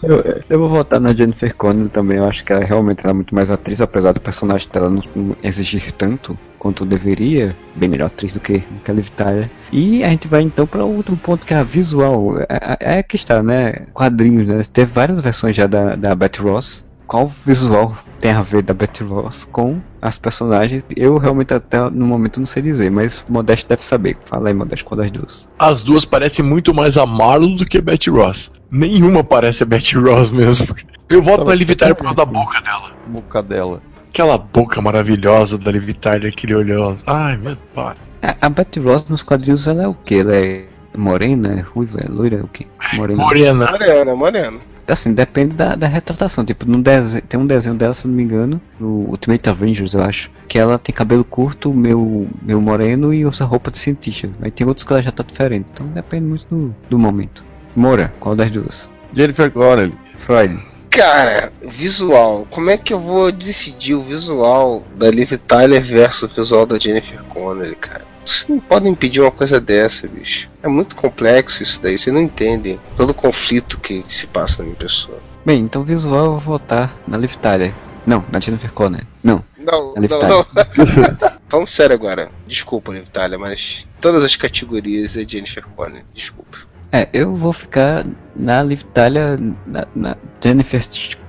Eu, eu vou votar na Jennifer Connelly também. Eu acho que ela realmente ela é muito mais atriz, apesar do personagem dela não exigir tanto quanto deveria. Bem melhor atriz do que, que a Liv Tyler. E a gente vai então para o último ponto que é a visual. É, é, é que está, né? Quadrinhos, né? Teve várias versões já da, da Betty Ross. Qual visual tem a ver da Betty Ross com as personagens? Eu realmente até no momento não sei dizer, mas Modesto deve saber. Fala aí, Modesto, qual das duas? As duas parecem muito mais a Marlo do que a Betty Ross. Nenhuma parece a Betty Ross mesmo. Eu voto na Liv Tyler por causa da boca dela. Boca dela. Aquela boca maravilhosa da Liv Tyler, aquele olhão. Ai, meu para. A, a Betty Ross nos quadrinhos ela é o que? Ela é morena, é ruiva, é loira, é o que? Morena. Morena. Morena, morena. Assim, depende da, da retratação. Tipo, no desenho, tem um desenho dela, se não me engano, no Ultimate Avengers, eu acho, que ela tem cabelo curto, meu, meu moreno e usa roupa de cientista. Aí tem outros que ela já tá diferente. Então depende muito do, do momento. Moura, qual das duas? Jennifer Connelly. Freud. Cara, visual. Como é que eu vou decidir o visual da Liv Tyler versus o visual da Jennifer Connelly, cara? Vocês não podem impedir uma coisa dessa, bicho. É muito complexo isso daí, você não entende todo o conflito que se passa na minha pessoa. Bem, então visual eu vou votar na Liv Tyler. Não, na Jennifer Connelly. Não. Não, não, não. Falando sério agora, desculpa, Liv Tyler, mas todas as categorias é Jennifer Connelly, desculpa. É, eu vou ficar na Liv Tyler, na, na Jennifer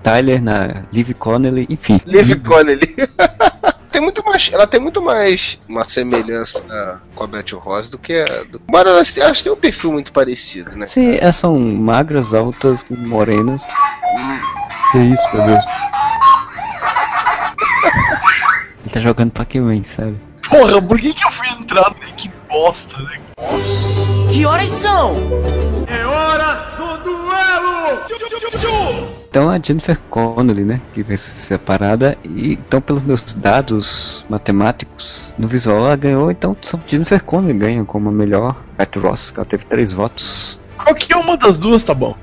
Tyler, na Liv Connelly, enfim. Liv Connelly. tem muito mais, ela tem muito mais uma semelhança ah, com a Betty Ross do que a. Do... Embora elas, elas têm um perfil muito parecido, né? Sim, elas são magras, altas, morenas. Que isso, meu Deus. Ele tá jogando Pac-Man, sério. Porra, por que, que eu fui entrar? né? Que bosta, né? Que horas são? É hora do duelo! Então a Jennifer Connelly, né, que vai ser separada e então pelos meus dados matemáticos no visual ela ganhou, então só Jennifer Connelly ganha como a melhor Betty Ross, que ela teve três votos. Qualquer uma das duas tá bom.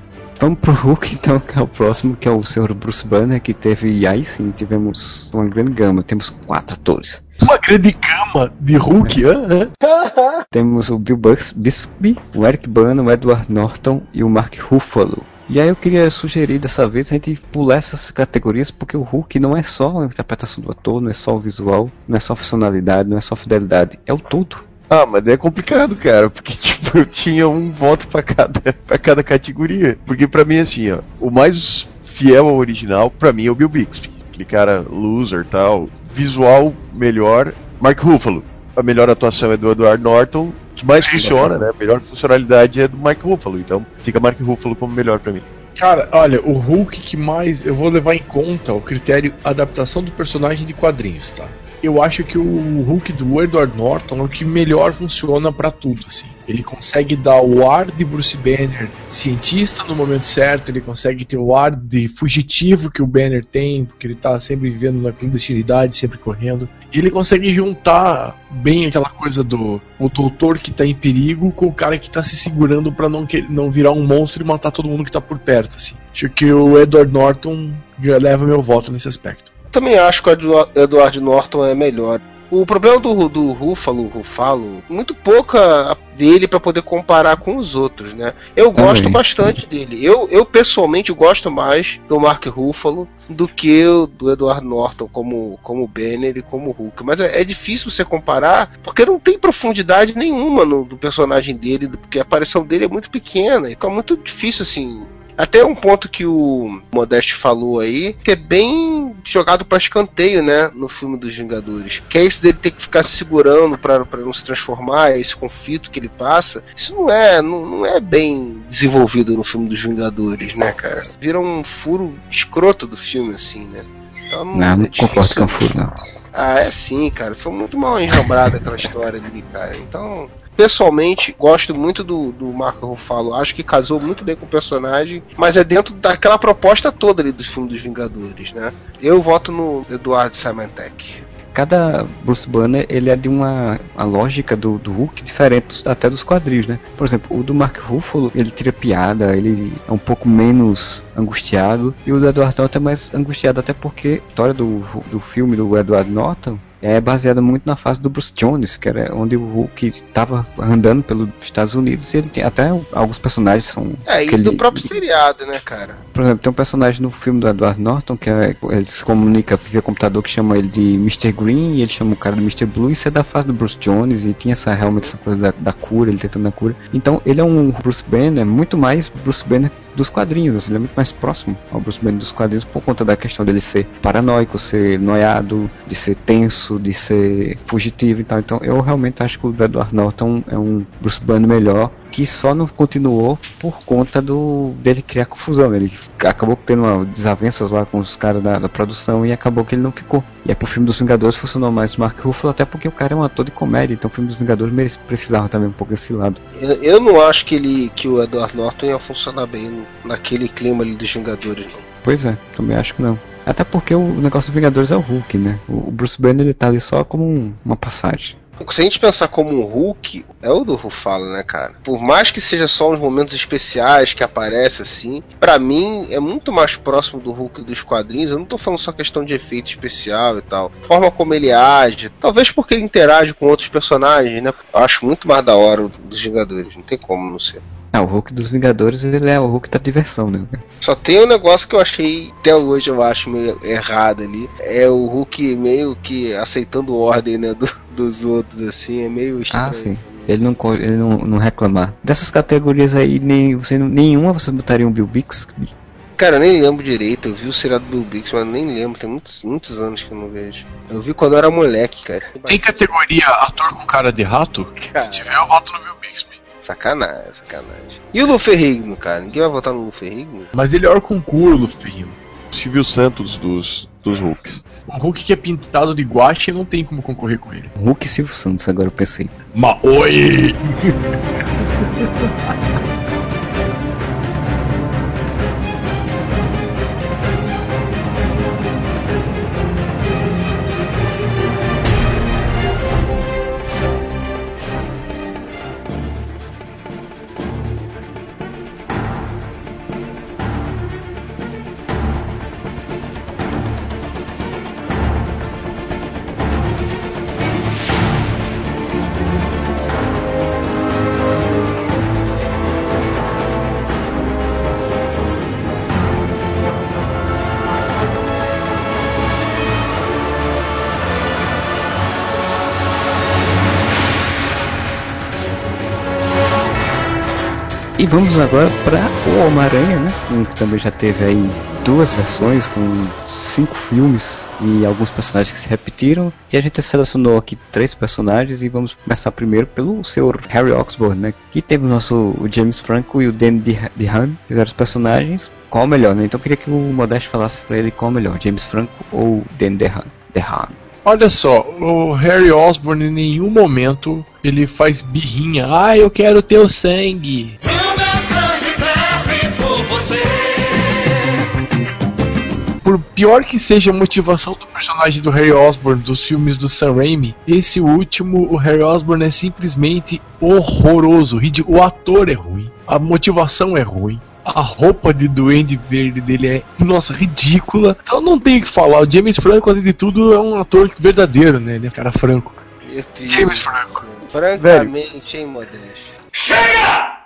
Vamos pro Hulk então, que é o próximo, que é o Sr. Bruce Banner, que teve, e aí sim, tivemos uma grande gama, temos quatro atores. Uma grande cama de Hulk, hã? Temos o Bill Bux, Bixby, o Eric Bana, o Edward Norton e o Mark Ruffalo. E aí eu queria sugerir dessa vez a gente pular essas categorias porque o Hulk não é só a interpretação do ator, não é só o visual, não é só a funcionalidade, não é só a fidelidade, é o todo. Ah, mas é complicado, cara, porque tipo, eu tinha um voto pra cada, pra cada categoria. Porque pra mim, assim, ó, o mais fiel ao original, pra mim, é o Bill Bixby. Aquele cara loser tal. Visual melhor, Mark Ruffalo. A melhor atuação é do Edward Norton. Que mais funciona, né? A melhor funcionalidade é do Mark Ruffalo. Então fica Mark Ruffalo como melhor pra mim. Cara, olha, o Hulk que mais eu vou levar em conta o critério adaptação do personagem de quadrinhos, tá? Eu acho que o Hulk do Edward Norton é o que melhor funciona pra tudo, assim. Ele consegue dar o ar de Bruce Banner cientista no momento certo, ele consegue ter o ar de fugitivo que o Banner tem, porque ele tá sempre vivendo na clandestinidade, sempre correndo. E ele consegue juntar bem aquela coisa do o doutor que tá em perigo com o cara que tá se segurando pra não, não virar um monstro e matar todo mundo que tá por perto, assim. Acho que o Edward Norton leva meu voto nesse aspecto. Também acho que o Edward Norton é melhor. O problema do, do Ruffalo, Ruffalo, muito pouca dele pra poder comparar com os outros, né? Eu Também. gosto bastante dele. Eu, eu pessoalmente gosto mais do Mark Ruffalo do que o do Edward Norton como como Banner e como Hulk. Mas é, é difícil você comparar porque não tem profundidade nenhuma no do personagem dele, porque a aparição dele é muito pequena. E fica muito difícil assim até um ponto que o Modeste falou aí, que é bem jogado para escanteio, né, no filme dos Vingadores. Que é isso dele ter que ficar se segurando para não se transformar, esse conflito que ele passa. Isso não é, não, não é bem desenvolvido no filme dos Vingadores, né, cara? Vira um furo escroto do filme, assim, né? Então, Não, não é difícil. concordo com o furo, não. Ah, é sim, cara. Foi muito mal enjambrada aquela história ali, cara. Então, pessoalmente, gosto muito do, do Marco Ruffalo. Acho que casou muito bem com o personagem, mas é dentro daquela proposta toda ali dos filmes dos Vingadores, né? Eu voto no Eduardo Simontek. cada Bruce Banner ele é de uma, uma lógica do, do Hulk diferente até dos quadrinhos, né? Por exemplo, o do Mark Ruffalo, ele tira piada, ele é um pouco menos angustiado, e o do Edward Norton é mais angustiado, até porque a história do, do filme do Edward Norton é baseada muito na fase do Bruce Jones, que era onde o Hulk estava andando pelos Estados Unidos e ele tem até alguns personagens são É, e do próprio seriado, né, cara? por exemplo, tem um personagem no filme do Edward Norton que é, ele se comunica via computador que chama ele de Mr. Green e ele chama o cara de Mr. Blue. Isso é da fase do Bruce Jones e tinha essa realmente essa coisa da, da cura, ele tentando a cura. Então ele é um Bruce Banner muito mais Bruce Banner dos quadrinhos, ele é muito mais próximo ao Bruce Banner dos quadrinhos por conta da questão dele ser paranoico, ser noiado, de ser tenso, de ser fugitivo e tal. Então eu realmente acho que o Edward Norton é um Bruce Banner melhor que só não continuou por conta do dele criar confusão. Ele acabou tendo uma desavenças lá com os caras da, da produção e acabou que ele não ficou. E aí pro filme dos Vingadores funcionou mais Mark Ruffalo, até porque o cara é um ator de comédia, então o filme dos Vingadores mere- precisava também um pouco desse lado. Eu, eu não acho que ele que o Edward Norton ia funcionar bem naquele clima ali dos Vingadores, não. Pois é, também acho que não. Até porque o negócio dos Vingadores é o Hulk, né? O o Bruce Banner ele tá ali só como um- uma passagem. Se a gente pensar como um Hulk, é o do Ruffalo, né, cara? Por mais que seja só uns momentos especiais que aparece assim, pra mim é muito mais próximo do Hulk dos quadrinhos. Eu não tô falando só questão de efeito especial e tal. Forma como ele age, talvez porque ele interage com outros personagens, né? Eu acho muito mais da hora dos Vingadores, não tem como não ser. Ah, o Hulk dos Vingadores ele é o Hulk da diversão, né? Só tem um negócio que eu achei, até hoje eu acho meio errado ali. É o Hulk meio que aceitando ordem, né, do- dos outros, assim, é meio estranho. Ah, sim. Ele não, ele não, não reclamar. Dessas categorias aí, nem, você, não- nenhuma você botaria um Bill Bixby? Cara, eu nem lembro direito, eu vi o seriado do Bill Bix, mas nem lembro, tem muitos, muitos anos que eu não vejo. Eu vi quando eu era moleque, cara. Tem categoria ator com cara de rato? Se tiver, eu voto no Bill Bixby. Sacanagem, sacanagem. E o Luferrigno, cara? Ninguém vai votar no Luferrigno? Mas ele é o concurso, Ferrino. Silvio Santos dos, dos Hulks. O Hulk que é pintado de guache não tem como concorrer com ele. Hulk e Silvio Santos, agora eu pensei. Ma oi! E vamos agora para o Homem-Aranha, né? Que também já teve aí duas versões com cinco filmes e alguns personagens que se repetiram. E a gente selecionou aqui três personagens e vamos começar primeiro pelo seu Harry Oxford, né? Que teve o nosso o James Franco e o Danny DeHaan, fizeram os personagens. Qual o melhor, né? Então eu queria que o Modeste falasse para ele qual o melhor, James Franco ou Danny DeHaan. DeHaan. Olha só, o Harry Osborn em nenhum momento ele faz birrinha. Ah, eu quero teu sangue. Por pior que seja a motivação do personagem do Harry Osborn dos filmes do Sam Raimi, esse último, o Harry Osborn é simplesmente horroroso. O ator é ruim, a motivação é ruim. A roupa de duende verde dele é, nossa, ridícula. Então não tem o que falar. O James Franco, além de tudo, é um ator verdadeiro, né? Ele é um cara franco. James Franco. Francamente, hein, Modeste? Chega!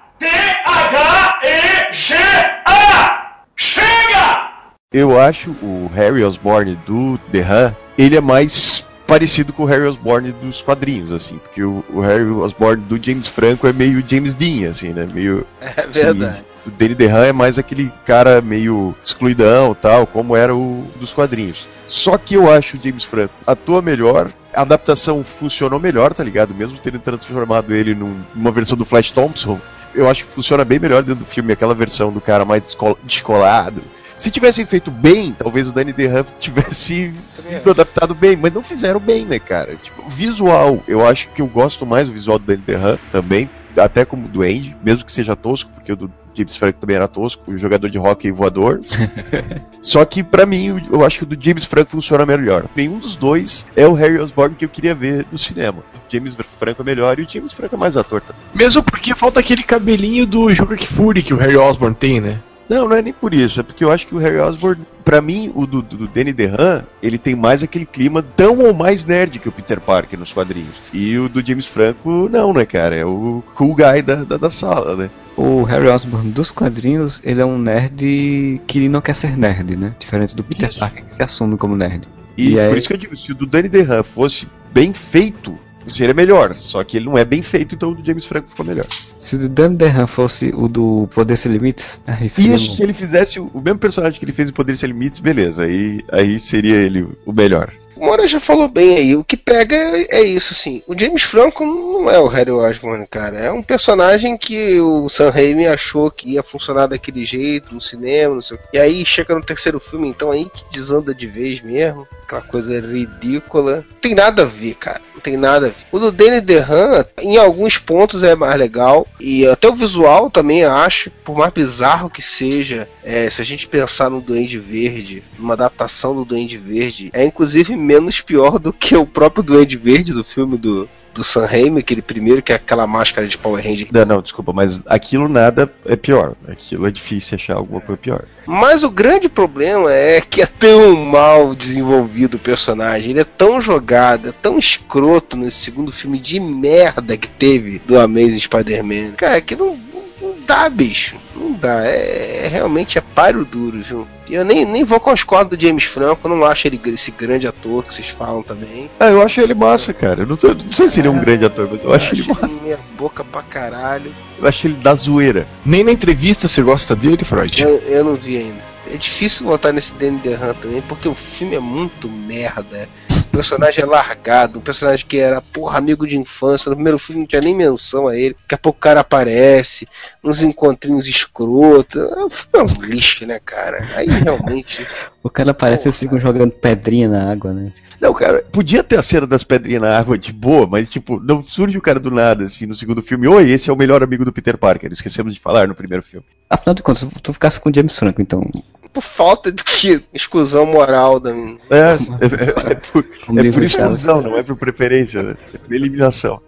T-H-E-G-A! Chega! Eu acho o Harry Osborn do The Han, ele é mais parecido com o Harry Osborn dos quadrinhos, assim, porque o, o Harry Osborn do James Franco é meio James Dean, assim, né? Meio. É verdade. O Danny DeHaan é mais aquele cara meio excluidão tal, como era o dos quadrinhos. Só que eu acho o James Franco atua melhor, a adaptação funcionou melhor, tá ligado? Mesmo tendo transformado ele num- numa versão do Flash Thompson, eu acho que funciona bem melhor dentro do filme, aquela versão do cara mais descol- descolado. Se tivessem feito bem, talvez o Danny DeHaan tivesse sido adaptado bem, mas não fizeram bem, né, cara? Tipo, visual, eu acho que eu gosto mais do visual do Danny DeHaan também, até como Duende, mesmo que seja tosco, porque o do James Franco também era tosco, o jogador de hockey voador. Só que pra mim, eu acho que o do James Franco funciona melhor. Nenhum dos dois é o Harry Osborn que eu queria ver no cinema. O James Franco é melhor e o James Franco é mais ator também. Mesmo porque falta aquele cabelinho do Joker Fury que o Harry Osborn tem, né? Não, não é nem por isso, é porque eu acho que o Harry Osborn, pra mim, o do, do, Danny DeHaan, ele tem mais aquele clima tão ou mais nerd que o Peter Parker nos quadrinhos. E o do James Franco, não, né, cara? É o cool guy da, da, da sala, né? O Harry Osborn dos quadrinhos, ele é um nerd que não quer ser nerd, né? Diferente do Peter. Parker, que se assume como nerd. E, E aí- por isso que eu digo, se o do Danny DeHaan fosse bem feito, seria melhor. Só que ele não é bem feito, então o do James Franco ficou melhor. Se o Dan DeHaan fosse o do Poder Sem Limites, aí E seria bom. se ele fizesse o, o mesmo personagem que ele fez em Poder Sem Limites, beleza. Aí, aí seria ele o melhor. O Moura já falou bem aí. O que pega é isso, assim. O James Franco não é o Harry Osborn, cara. É um personagem que o Sam Raimi achou que ia funcionar daquele jeito no cinema, não sei o quê. E aí chega no terceiro filme, então aí que desanda de vez mesmo. Aquela coisa ridícula. Não tem nada a ver, cara. Não tem nada a ver. O do Danny DeHaan, em alguns pontos é mais legal. E até o visual também acho, por mais bizarro que seja, é, se a gente pensar no Duende Verde, numa adaptação do Duende Verde, é inclusive menos pior do que o próprio Duende Verde do filme do, do Sam Raimi, aquele primeiro que é aquela máscara de Power Ranger. Não, não, desculpa, mas aquilo nada é pior. Aquilo é difícil achar alguma coisa pior. Mas o grande problema é que é tão mal desenvolvido o personagem, ele é tão jogado, é tão escroto nesse segundo filme de merda que teve do Amazing Spider-Man. Cara, que não, não dá, bicho. Não dá. É, é realmente é páreo duro, viu? Eu nem, nem vou com as cordas do James Franco, eu não acho ele esse grande ator que vocês falam também. Ah, eu acho ele massa, cara. Eu não, tô- não sei se ele é um grande ator, mas eu acho ele massa. meia boca pra caralho. Eu acho ele da zoeira. Nem na entrevista você gosta dele, Freud? Eu, eu não vi ainda. É difícil votar nesse Danny DeHaan também, porque o filme é muito merda. O personagem é largado, um personagem que era, porra, amigo de infância. No primeiro filme não tinha nem menção a ele. Daqui a pouco o cara aparece, uns encontrinhos escrotos. O filme é um lixo, né, cara? Aí realmente. O cara aparece e eles ficam jogando pedrinha na água, né? Não, cara, podia ter a cena das pedrinhas na água de boa, mas tipo, não surge o cara do nada, assim, no segundo filme. Oi, esse é o melhor amigo do Peter Parker. Esquecemos de falar no primeiro filme. Afinal de contas, tu ficasse com o James Franco, então. Por falta de que exclusão moral da minha. É, é, é, é por, é por exclusão, não é por preferência, né? é por eliminação.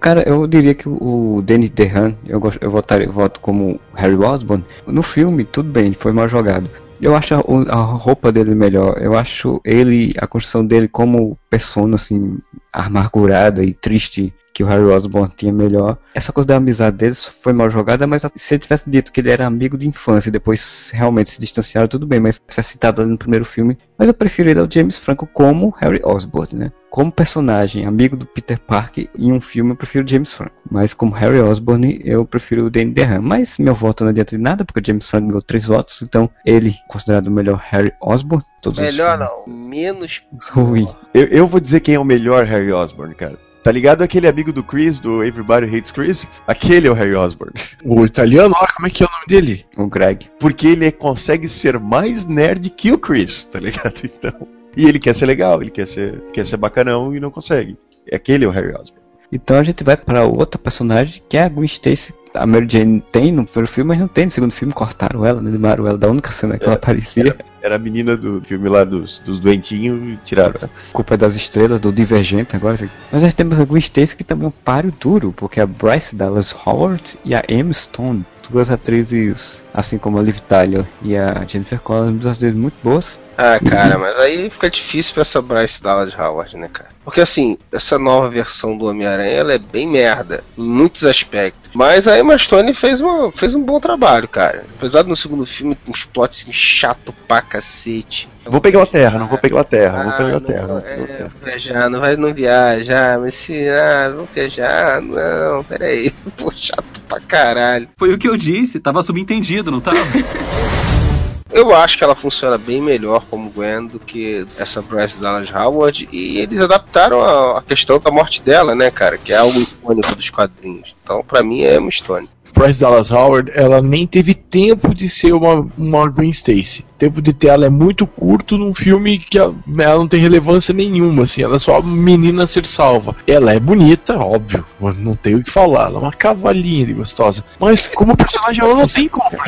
Cara, eu diria que o Danny DeHaan, eu, gosto, eu, votaria, eu voto como Harry Osborn. No filme, tudo bem, ele foi mal jogado. Eu acho a, a roupa dele melhor. Eu acho ele, a construção dele como persona, assim, amargurada e triste que o Harry Osborn tinha melhor. Essa coisa da amizade deles foi mal jogada, mas se ele tivesse dito que ele era amigo de infância e depois realmente se distanciaram, tudo bem, mas tivesse citado ali no primeiro filme. Mas eu prefiro ele ao James Franco como Harry Osborn, né? Como personagem, amigo do Peter Parker, em um filme eu prefiro o James Franco. Mas como Harry Osborn, eu prefiro o Danny DeHaan. Mas meu voto não adianta de nada, porque o James Franco ganhou três votos, então ele, considerado o melhor Harry Osborn, todos os Melhor não, menos Ruim. Eu, eu vou dizer quem é o melhor Harry Osborn, cara. Tá ligado aquele amigo do Chris, do Everybody Hates Chris? Aquele é o Harry Osborn. O italiano, olha como é que é o nome dele? O Greg. Porque ele é- consegue ser mais nerd que o Chris, tá ligado? Então. E ele quer ser legal, ele quer ser, quer ser bacanão e não consegue. Aquele é o Harry Osborn. Então a gente vai para outra personagem, que é a Gwen Stacy. A Mary Jane tem no primeiro filme, mas não tem no segundo filme. Cortaram ela, né? Limaram ela da única cena que ela aparecia. Era a menina do filme lá dos, dos doentinhos e tiraram. ela. Culpa é das estrelas, do Divergente agora. Mas nós temos a Gwen Stacy que também é um páreo duro, porque a Bryce Dallas Howard e a Emma Stone, duas atrizes, assim como a Liv Tyler e a Jennifer Connelly, duas atrizes muito boas. Ah, cara, mas aí fica difícil pra essa Bryce Dallas Howard, né, cara? Porque assim, essa nova versão do Homem-Aranha, ela é bem merda, em muitos aspectos. Mas a Emma Stone fez, uma, fez um bom trabalho, cara. Apesar do no segundo filme, uns plots assim, chato pra cacete. Vou pegar a terra, não vou pegar a terra, vou Ah, pegar a não, terra. não vou é, terra. viajar, não vai não viajar, mas se ah, não viajar, não, peraí, pô, chato pra caralho. Foi o que eu disse, tava subentendido, não tava? Eu acho que ela funciona bem melhor como Gwen do que essa Bryce Dallas Howard e eles adaptaram a, a questão da morte dela, né, cara, que é algo icônico dos quadrinhos. Então, pra mim é Emma Stone. Bryce Dallas Howard, ela nem teve tempo de ser uma, uma Gwen Stacy. O tempo de tela é muito curto num filme que ela, ela não tem relevância nenhuma, assim, ela é só uma menina a ser salva. Ela é bonita, óbvio, não tem o que falar, ela é uma cavalinha de gostosa. Mas como personagem, ela não tem como.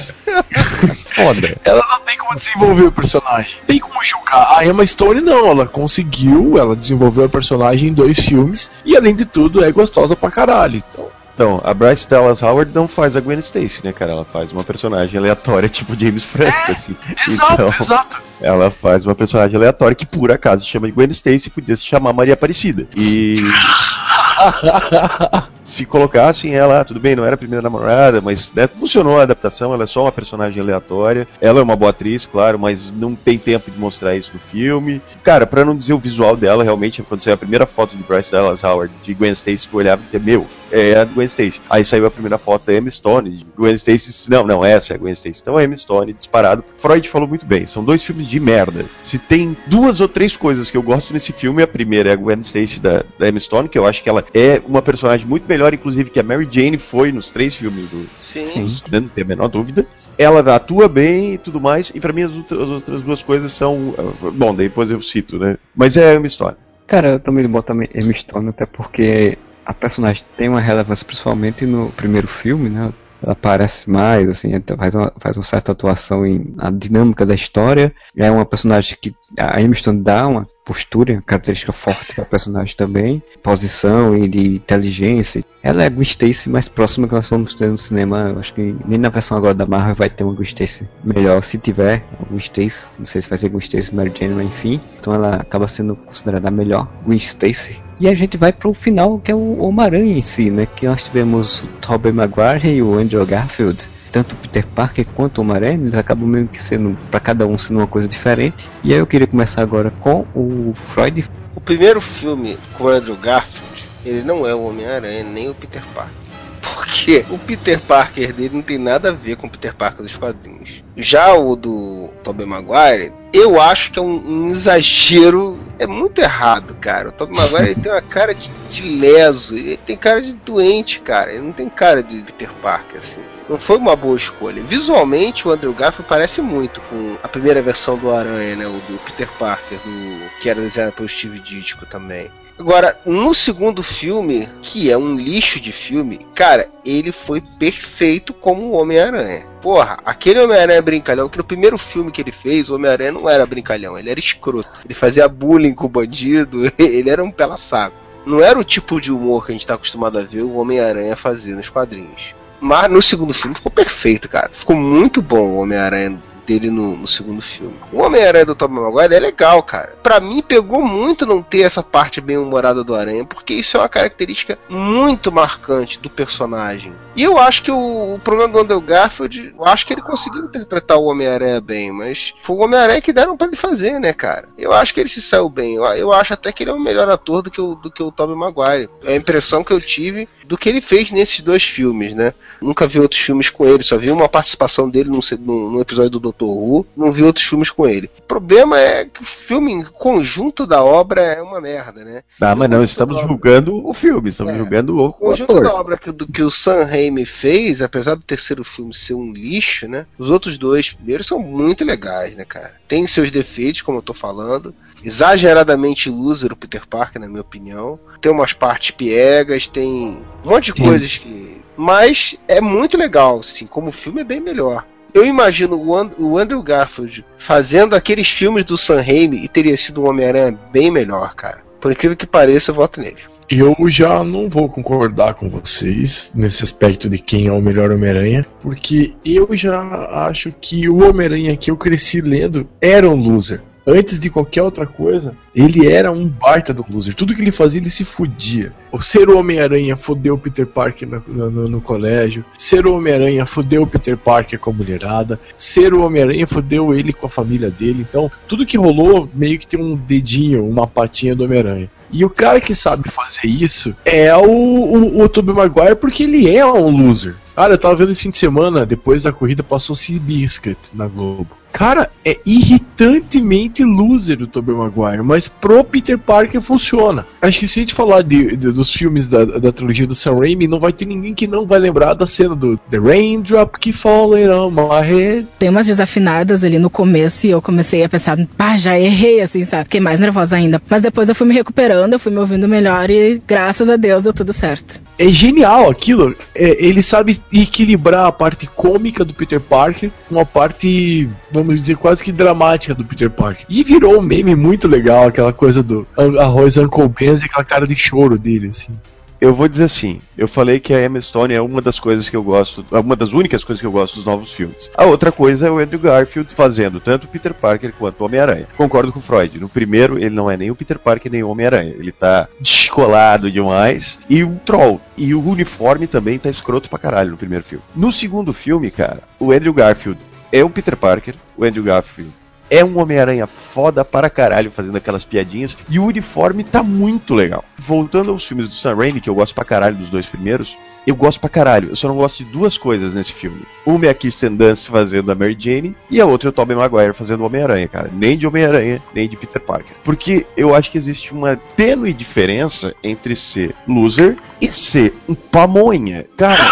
Foda. Ela não tem como desenvolver o personagem. Tem como julgar. A Emma Stone não, ela conseguiu, ela desenvolveu a personagem em dois filmes e além de tudo é gostosa pra caralho. Então, Então, a Bryce Dallas Howard não faz a Gwen Stacy, né, cara? Ela faz uma personagem aleatória, tipo James Franco, assim. exato, Então, exato. Ela faz uma personagem aleatória que, por acaso, se chama Gwen Stacy podia se chamar Maria Aparecida. E. se colocassem ela, tudo bem, não era a primeira namorada, mas né, funcionou a adaptação, ela é só uma personagem aleatória. Ela é uma boa atriz, claro, mas não tem tempo de mostrar isso no filme. Cara, pra não dizer o visual dela, realmente, quando saiu a primeira foto de Bryce Dallas Howard de Gwen Stacy, eu olhava e dizia, meu, é a Gwen Stacy. Aí saiu a primeira foto da Emma Stone, de Gwen Stacy, não, não, essa é a Gwen Stacy. Então a Emma Stone, disparado. Freud falou muito bem, são dois filmes de merda. Se tem duas ou três coisas que eu gosto nesse filme, a primeira é a Gwen Stacy da, da Emma Stone, que eu acho que ela é uma personagem muito melhor, inclusive, que a Mary Jane foi nos três filmes do. Sim. né, não tem a menor dúvida. Ela atua bem e tudo mais, e pra mim as outras, as outras duas coisas são. ah, Bom, depois eu cito, né? Mas é uma história. Cara, eu também boto a Emma Stone até porque a personagem tem uma relevância principalmente no primeiro filme, né? Ela aparece mais, assim, faz uma, faz uma certa atuação em a dinâmica da história. É uma personagem que a Emma Stone dá uma postura, característica forte para a personagem também, posição e de inteligência. Ela é a Gwen Stacy mais próxima que nós vamos ter no cinema. Eu acho que nem na versão agora da Marvel vai ter uma Gwen Stacy melhor, se tiver uma Gwen Stacy. Não sei se vai ser Gwen Stacy, Mary Jane, mas enfim. Então ela acaba sendo considerada a melhor Gwen Stacy. E a gente vai pro final, que é o Homem-Aranha em si, né? Que nós tivemos o Tobey Maguire e o Andrew Garfield. Tanto o Peter Parker quanto o Homem-Aranha, eles acabam meio que sendo, para cada um, sendo uma coisa diferente. E aí eu queria começar agora com o Freud. O primeiro filme com o Andrew Garfield, ele não é o Homem-Aranha nem o Peter Parker. Porque o Peter Parker dele não tem nada a ver com o Peter Parker dos quadrinhos. Já o do Tobey Maguire, eu acho que é um, um exagero. É muito errado, cara. O Tobey Maguire ele tem uma cara de, de leso, ele tem cara de doente, cara. Ele não tem cara de Peter Parker, assim. Não foi uma boa escolha. Visualmente, o Andrew Garfield parece muito com a primeira versão do Aranha, né? O do Peter Parker, do, que era desenhado pelo Steve Ditko também. Agora, no segundo filme, que é um lixo de filme, cara, ele foi perfeito como o Homem-Aranha. Porra, aquele Homem-Aranha brincalhão, que no primeiro filme que ele fez, o Homem-Aranha não era brincalhão, ele era escroto. Ele fazia bullying com o bandido, ele era um pela-saco. Não era o tipo de humor que a gente tá acostumado a ver o Homem-Aranha fazer nos quadrinhos. Mas no segundo filme ficou perfeito, cara. Ficou muito bom o Homem-Aranha dele no, no, segundo filme. O Homem-Aranha do Tobey Maguire é legal, cara. Para mim pegou muito não ter essa parte bem humorada do Aranha, porque isso é uma característica muito marcante do personagem. E eu acho que o, o problema do Andrew Garfield, eu acho que ele conseguiu interpretar o Homem-Aranha bem, mas foi o Homem-Aranha que deram para ele fazer, né, cara? Eu acho que ele se saiu bem. Eu, eu acho até que ele é um melhor ator do que o, do que o Tobey Maguire. É a impressão que eu tive do que ele fez nesses dois filmes, né? Nunca vi outros filmes com ele, só vi uma participação dele num, num episódio do Dr. Who, não vi outros filmes com ele. O problema é que o filme conjunto da obra é uma merda, né? Ah, mas não, estamos julgando o filme, estamos é. julgando o, o conjunto ator. da obra que, do, que o Sam Raimi fez, apesar do terceiro filme ser um lixo, né? Os outros dois primeiros são muito legais, né, cara? Tem seus defeitos, como eu tô falando. Exageradamente loser o Peter Parker, na minha opinião. Tem umas partes piegas, tem um monte de Sim. coisas que. Mas é muito legal, assim, como filme é bem melhor. Eu imagino o, And o Andrew Garfield fazendo aqueles filmes do Sam Raimi e teria sido um Homem-Aranha bem melhor, cara. Por incrível que pareça, eu voto nele. Eu já não vou concordar com vocês nesse aspecto de quem é o melhor Homem-Aranha, porque eu já acho que o Homem-Aranha que eu cresci lendo era um loser. Antes de qualquer outra coisa, ele era um baita do loser. Tudo que ele fazia, ele se fudia. O ser o Homem-Aranha fodeu o Peter Parker no, no, no, colégio. Ser o Homem-Aranha fodeu o Peter Parker com a mulherada. Ser o Homem-Aranha fodeu ele com a família dele. Então, tudo que rolou meio que tem um dedinho, uma patinha do Homem-Aranha. E o cara que sabe fazer isso é o, o, o Tobey Maguire porque ele é um loser. Cara, eu tava vendo esse fim de semana, depois da corrida passou Seabiscuit na Globo. Cara, é irritantemente loser o Tobey Maguire, mas pro Peter Parker funciona. Acho que se a gente falar de, de- dos filmes da, da trilogia do Sam Raimi, não vai ter ninguém que não vai lembrar da cena do The Raindrop que falling on my head. Tem umas desafinadas ali no começo e eu comecei a pensar, pá, já errei, assim, sabe? Fiquei mais nervosa ainda. Mas depois eu fui me recuperando, eu fui me ouvindo melhor e graças a Deus deu tudo certo. É genial aquilo. É, ele sabe equilibrar a parte cômica do Peter Parker com a parte, vamos dizer, quase que dramática do Peter Parker. E virou um meme muito legal, aquela coisa do arroz Uncle Benz e aquela cara de choro dele, assim. Eu vou dizer assim, eu falei que a Emma Stone é uma das coisas que eu gosto, é uma das únicas coisas que eu gosto dos novos filmes. A outra coisa é o Andrew Garfield fazendo tanto Peter Parker quanto Homem-Aranha. Concordo com o Freud, no primeiro ele não é nem o Peter Parker nem o Homem-Aranha, ele tá descolado demais e o Troll. E o uniforme também tá escroto pra caralho no primeiro filme. No segundo filme, cara, o Andrew Garfield é o Peter Parker, o Andrew Garfield é um Homem-Aranha foda para caralho fazendo aquelas piadinhas e o uniforme tá muito legal. Voltando aos filmes do Sam Raimi, que eu gosto pra caralho dos dois primeiros, eu gosto pra caralho. Eu só não gosto de duas coisas nesse filme. Uma é a Kirsten Dunst fazendo a Mary Jane e a outra é o Tobey Maguire fazendo o Homem-Aranha, cara. Nem de Homem-Aranha, nem de Peter Parker. Porque eu acho que existe uma tênue diferença entre ser loser e ser um pamonha. Cara,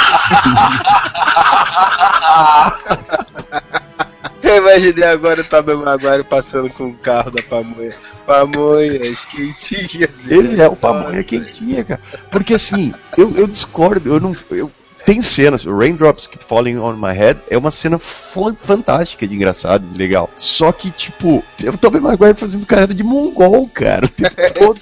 imaginei agora o Tobey Maguire passando com o carro da pamonha. Pamonhas, quentinhas. Ele é o pamonha quentinha, cara. Porque assim, eu, eu discordo, eu não. Eu, tem cenas, Raindrops Keep Falling on My Head é uma cena fan- fantástica de engraçado, de legal. Só que, tipo, eu Tobey Maguire fazendo cara de mongol, cara. Todo.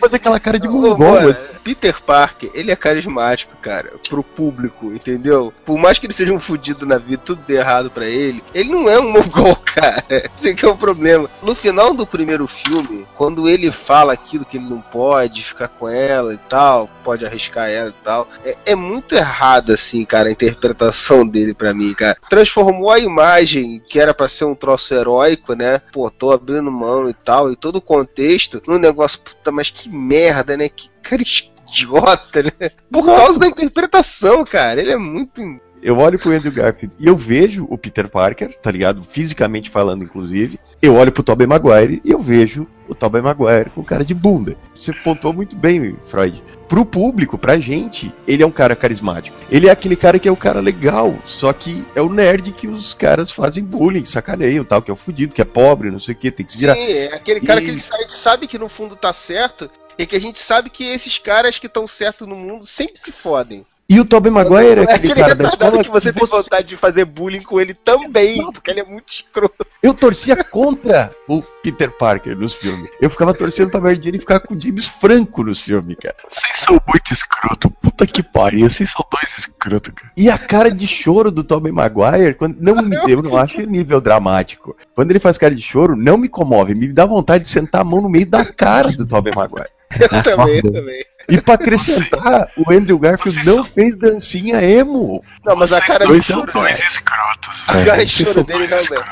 Fazer aquela cara de Ô, mongol. mano, assim. Peter Parker, ele é carismático, cara, pro público, entendeu? Por mais que ele seja um fudido na vida, tudo dê errado pra ele, ele não é um mongol, cara. Esse que é o problema. No final do primeiro filme, quando ele fala aquilo que ele não pode, ficar com ela e tal, pode arriscar ela e tal, é, é muito errado, assim, cara, a interpretação dele pra mim, cara. Transformou a imagem que era pra ser um troço heróico, né? Pô, tô abrindo mão e tal, e todo o contexto, num negócio, puta, mas que merda, né? Que cara idiota, né? Por causa da interpretação, cara. Ele é muito. Eu olho pro Andrew Garfield e eu vejo o Peter Parker, tá ligado? Fisicamente falando, inclusive. Eu olho pro Tobey Maguire e eu vejo o Tobey Maguire com cara de bunda. Você pontuou muito bem, Freud. Pro público, pra gente, ele é um cara carismático. Ele é aquele cara que é o cara legal, só que é o nerd que os caras fazem bullying, sacaneiam, tal, que é o fudido, que é pobre, não sei o que, tem que se virar. Sim, é aquele cara que E- ele sabe, sabe que no fundo tá certo. E que a gente sabe que esses caras que estão certos no mundo sempre se fodem. E o Tobey Maguire é é aquele cara da escola que você tem vontade de fazer bullying com ele também, porque ele é muito escroto. Eu torcia contra o Peter Parker nos filmes. Eu ficava torcendo pra Mary Jane ficar com o James Franco nos filmes, cara. Vocês são muito escroto. Puta que pariu. Vocês são dois escroto, cara. E a cara de choro do Tobey Maguire, quando, não me eu não acho nível dramático. Quando ele faz cara de choro, não me comove, me dá vontade de sentar a mão no meio da cara do Tobey Maguire. Eu também, eu também. E pra acrescentar, o Andrew Garfield não fez dancinha emo. Não, mas a Vocês cara de dois choro. são dois escrotos, A velho. cara de Vocês choro são dele não, velho.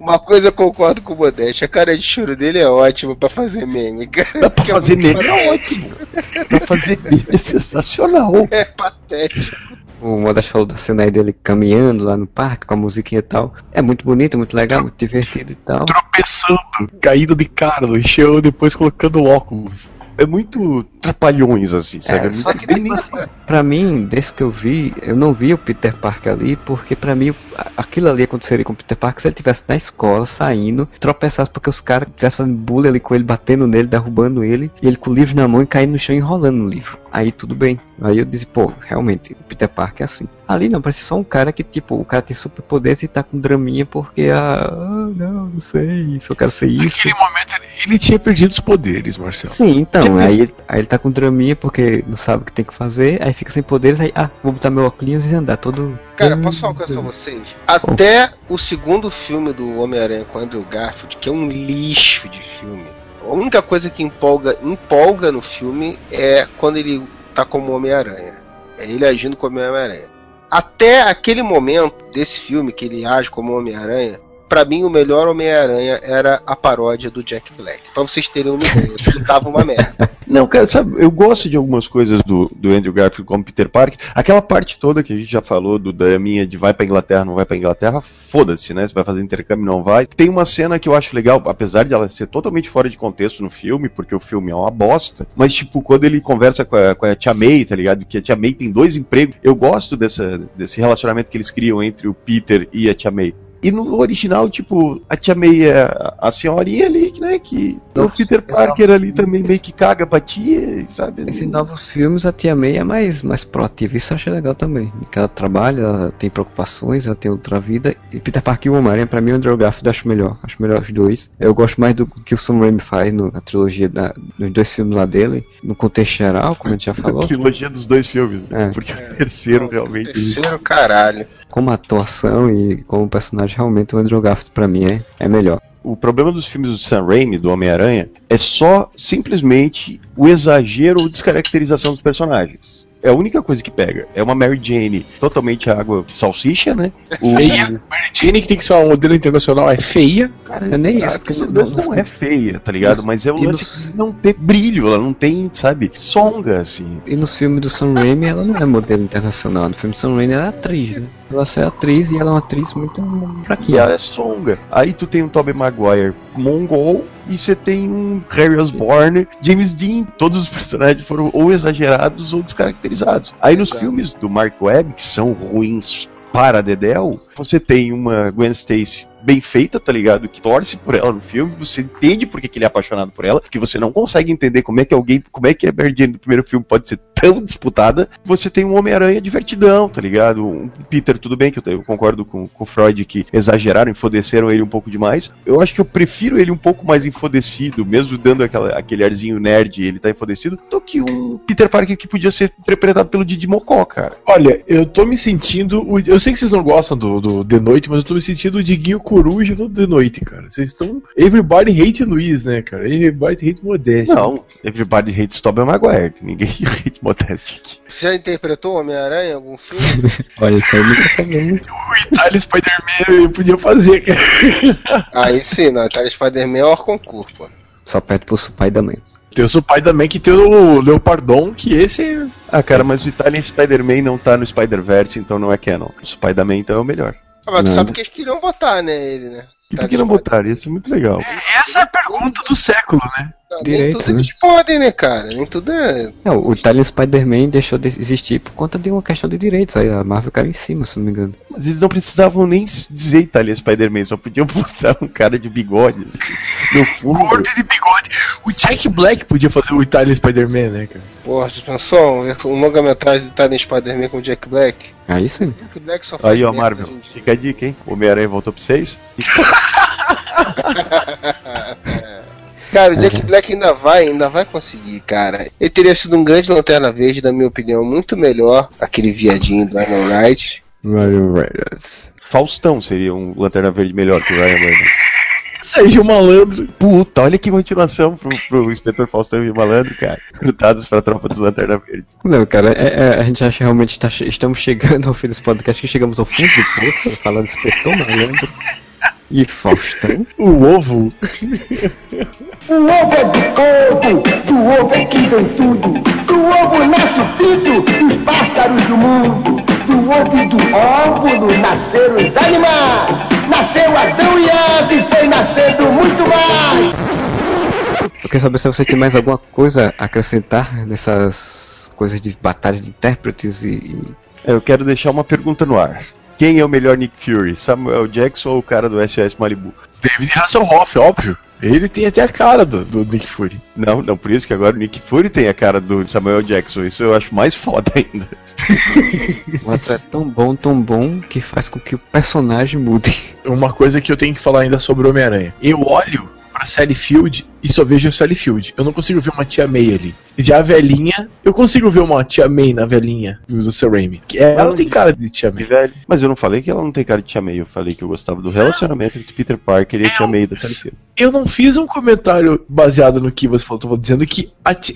Uma coisa eu concordo com o Modeste, a cara de choro dele é ótima pra fazer meme, cara. Dá pra é fazer meme é ótimo. Pra fazer meme é sensacional. É patético. O Modesto falou da cena aí dele caminhando lá no parque com a musiquinha e tal. É muito bonito, muito legal, muito divertido e tal. Tropeçando, caído de cara no chão, depois colocando óculos. É muito trapalhões, assim, sabe? É, É, só que tipo assim, pra mim, desse que eu vi, eu não vi o Peter Parker ali, porque pra mim aquilo ali aconteceria com o Peter Parker se ele estivesse na escola, saindo, tropeçasse porque os caras estivessem fazendo bullying ali com ele, batendo nele, derrubando ele, e ele com o livro na mão e caindo no chão enrolando no livro. Aí tudo bem. Aí eu disse, pô, realmente, o Peter Parker é assim. Ali não, parece só um cara que, tipo, o cara tem superpoderes e tá com draminha porque, ah, não, não sei, só quero ser isso. Naquele momento ele, ele tinha perdido os poderes, Marcelo. Sim, então, aí, ele- aí ele tá com draminha porque não sabe o que tem que fazer, aí fica sem poderes, aí, ah, vou botar meu óculos e andar todo. Cara, posso falar uma coisa pra vocês? Até o segundo filme do Homem-Aranha com Andrew Garfield, que é um lixo de filme. A única coisa que empolga, empolga no filme é quando ele tá como Homem-Aranha. É ele agindo como Homem-Aranha. Até aquele momento desse filme que ele age como Homem-Aranha, pra mim o melhor Homem-Aranha era a paródia do Jack Black. Pra vocês terem uma ideia, ele tava uma merda. Não, cara, sabe, eu gosto de algumas coisas do, do Andrew Garfield como Peter Parker. Aquela parte toda que a gente já falou do da minha de vai pra Inglaterra, não vai pra Inglaterra, foda-se, né? Se vai fazer intercâmbio, não vai. Tem uma cena que eu acho legal, apesar de ela ser totalmente fora de contexto no filme, porque o filme é uma bosta, mas tipo, quando ele conversa com a, com a Tia May, tá ligado? Que a Tia May tem dois empregos. Eu gosto dessa, desse relacionamento que eles criam entre o Peter e a Tia May. E no original, tipo, a tia May é a senhorinha ali, né? Que o Peter Parker ali também meio que caga pra tia, sabe? Esses novos filmes, a tia May é mais, mais proativa. Isso eu achei legal também. Que ela trabalha, ela tem preocupações, ela tem outra vida. E Peter Parker e o Homem-Aranha, pra mim, o Andrew Garfield acho melhor. Acho melhor os dois. Eu gosto mais do que o Sam Raimi faz no, na trilogia, da, nos dois filmes lá dele. No contexto geral, como a gente já falou. A trilogia dos dois filmes, né? É. Porque o terceiro realmente. Terceiro, caralho. Como atuação e como personagem, realmente o Andrew Garfield pra mim é, é melhor. O problema dos filmes do Sam Raimi, do Homem-Aranha, é só simplesmente o exagero ou descaracterização dos personagens. É a única coisa que pega. É uma Mary Jane totalmente água de salsicha, né? O... Feia. Mary Jane, que tem que ser uma modelo internacional, é feia. Cara, é nem Ah, isso. Porque não, lance não é feia, tá ligado? Mas é o lance nos- não ter brilho, ela não tem, sabe, songa, assim. E nos filmes do Sam Raimi ela não é modelo internacional. No filme do Sam Raimi ela é atriz, né? Ela é atriz e ela é uma atriz muito E fraquinha. ela é songa. Aí tu tem um Tobey Maguire mongol e você tem um Harry Osborn, James Dean. Todos os personagens foram ou exagerados ou descaracterizados. Aí nos filmes do Mark Webb, que são ruins para Dedel, você tem uma Gwen Stacy bem feita, tá ligado? Que torce por ela no filme, você entende por que, ele é apaixonado por ela, que você não consegue entender como é que alguém, como é que a Mary Jane do primeiro filme pode ser tão disputada. Você tem um Homem-Aranha divertidão, tá ligado? Um Peter, tudo bem, que eu, eu concordo com, com o Freud que exageraram, enfodeceram ele um pouco demais. Eu acho que eu prefiro ele um pouco mais enfodecido, mesmo dando aquela, aquele arzinho nerd, ele tá enfodecido, do que um Peter Parker que podia ser interpretado pelo Didi Mocó, cara. Olha, eu tô me sentindo. Eu sei que vocês não gostam do, do The Noite, mas eu tô me sentindo o Diguinho Coruja The Noite, cara. Vocês estão. Everybody hate Luiz, né, cara? Everybody hate Modeste. Não, Everybody Hates Tobey Maguire, ninguém hate Modeste. Você já interpretou o Homem-Aranha em algum filme? Olha, isso aí nunca falei muito. O Itália Spider-Man eu podia fazer, cara. Aí sim, não, Itália Spider-Man é o concurso, pô. Só perto pro pai da mãe. Tem o Spider-Man que tem o Leopardon, que esse é. Ah, cara, mas o Italian Spider-Man não tá no Spider-Verse, então não é canon. O Spider-Man então é o melhor. Ah, mas tu sabe que eles queriam botar, né, ele, né? Por que não botaram? Ia ser muito legal. Essa é a pergunta do século, né? Não, Direito, nem tudo né? eles podem, né, cara? Nem tudo é. É, o Italian Spider-Man deixou de existir por conta de uma questão de direitos. Aí a Marvel caiu em cima, se não me engano. Mas eles não precisavam nem dizer Italian Spider-Man, só podiam botar um cara de bigode. Assim, no fundo. Gordo de bigode. O Jack Black podia fazer o Itália Spider-Man, né, cara? Porra, você pensou? Um, longa-metragem de Itália Spider-Man com o Jack Black? Aí sim. Jack Black só Aí, ó, merda, Marvel, gente. fica a dica, hein? Homem-Aranha voltou pra vocês. Cara, o Jack Black ainda vai, ainda vai conseguir, cara. Ele teria sido um grande lanterna verde, na minha opinião, muito melhor. Aquele viadinho do Iron Knight. Ryan Reynolds. Faustão seria um Lanterna Verde melhor que o Ryan Reynolds. Sérgio Malandro. Puta, olha que continuação pro, pro Inspetor Faustão e o Malandro, cara. Grutados pra tropa dos Lanterna Verdes. Não, cara, é- é- a gente acha que realmente tá estamos chegando ao fim desse podcast, que chegamos ao fundo do poço, falando de Espetor Malandro e Faustão. O ovo. O ovo é do povo, do ovo é que vem tudo. Do ovo nasce o pinto dos pássaros do mundo. Do ovo e do óvulo nasceram os animais. Nasceu Adão e Eva e foi nascendo muito mais. Eu quero saber se você tem mais alguma coisa a acrescentar nessas coisas de batalha de intérpretes e- Eu quero deixar uma pergunta no ar. Quem é o melhor Nick Fury? Samuel Jackson ou o cara do SOS Malibu? David Hasselhoff, óbvio. Ele tem até a cara do, do Nick Fury. Não, não, por isso que agora o Nick Fury tem a cara do Samuel Jackson. Isso eu acho mais foda ainda. O ator é tão bom, tão bom, que faz com que o personagem mude. Uma coisa que eu tenho que falar ainda sobre o Homem-Aranha. Eu olho pra Sally Field e só vejo a Sally Field. Eu não consigo ver uma tia May ali. Já a velhinha, eu consigo ver uma tia May na velhinha do Sam Raimi. É- Ela tem cara de tia May. Velho. Mas eu não falei que ela não tem cara de Tia May. Eu falei que eu gostava do relacionamento entre Peter Parker e a Tia May da Sally Field. Eu não fiz um comentário baseado no que você falou, tô dizendo que,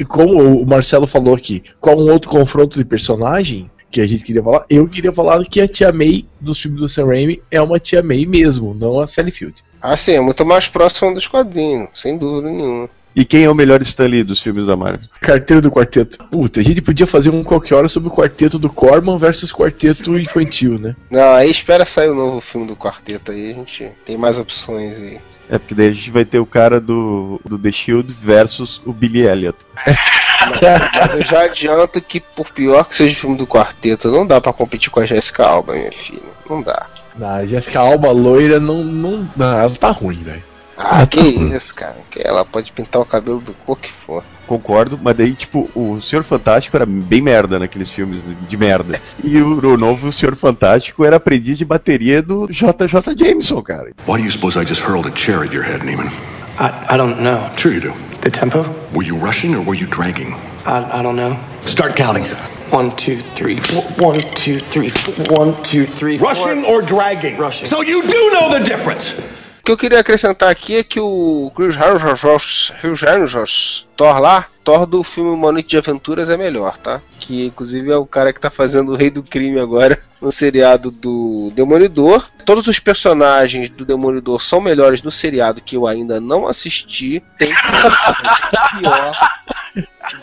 como o Marcelo falou aqui, com um outro confronto de personagem que a gente queria falar, eu queria falar que a tia May dos filmes do Sam Raimi é uma tia May mesmo, não a Sally Field. Ah, sim, é muito mais próximo dos quadrinhos, sem dúvida nenhuma. E quem é o melhor Stan Lee dos filmes da Marvel? Carteiro do quarteto. Puta, a gente podia fazer um qualquer hora sobre o quarteto do Corman versus quarteto infantil, né? Não, aí espera sair o novo filme do quarteto aí, a gente tem mais opções aí. É porque daí a gente vai ter o cara do, do The Shield versus o Billy Elliot. Mas eu já adianto que, por pior que seja o filme do quarteto, não dá pra competir com a Jessica Alba, minha filha. Não dá. Na a Jessica Alba loira não, não, não. Ela tá ruim, velho. Ah, que isso, cara. Que ela pode pintar o cabelo do cor que for. Concordo, mas daí, tipo, o Senhor Fantástico era bem merda naqueles filmes de merda. E o, o novo Senhor Fantástico era aprendiz de bateria do JJ Jameson, cara. Why do you suppose I just hurled a chair at your head, Neiman? I, I don't know. Sure you do. The tempo? Were you rushing or were you dragging? I, I don't know. Start counting. One, two, three, four. One, two, three, four. One, two, three, four. Rushing or dragging? Rushing. So you do know the difference. Que eu queria acrescentar aqui é que o Chris Hemsworth, Thor lá, Thor do filme Uma Noite de Aventuras é melhor, tá? Que inclusive é o cara que tá fazendo o Rei do Crime agora no seriado do Demolidor. Todos os personagens do Demolidor são melhores no seriado que eu ainda não assisti. Tem pior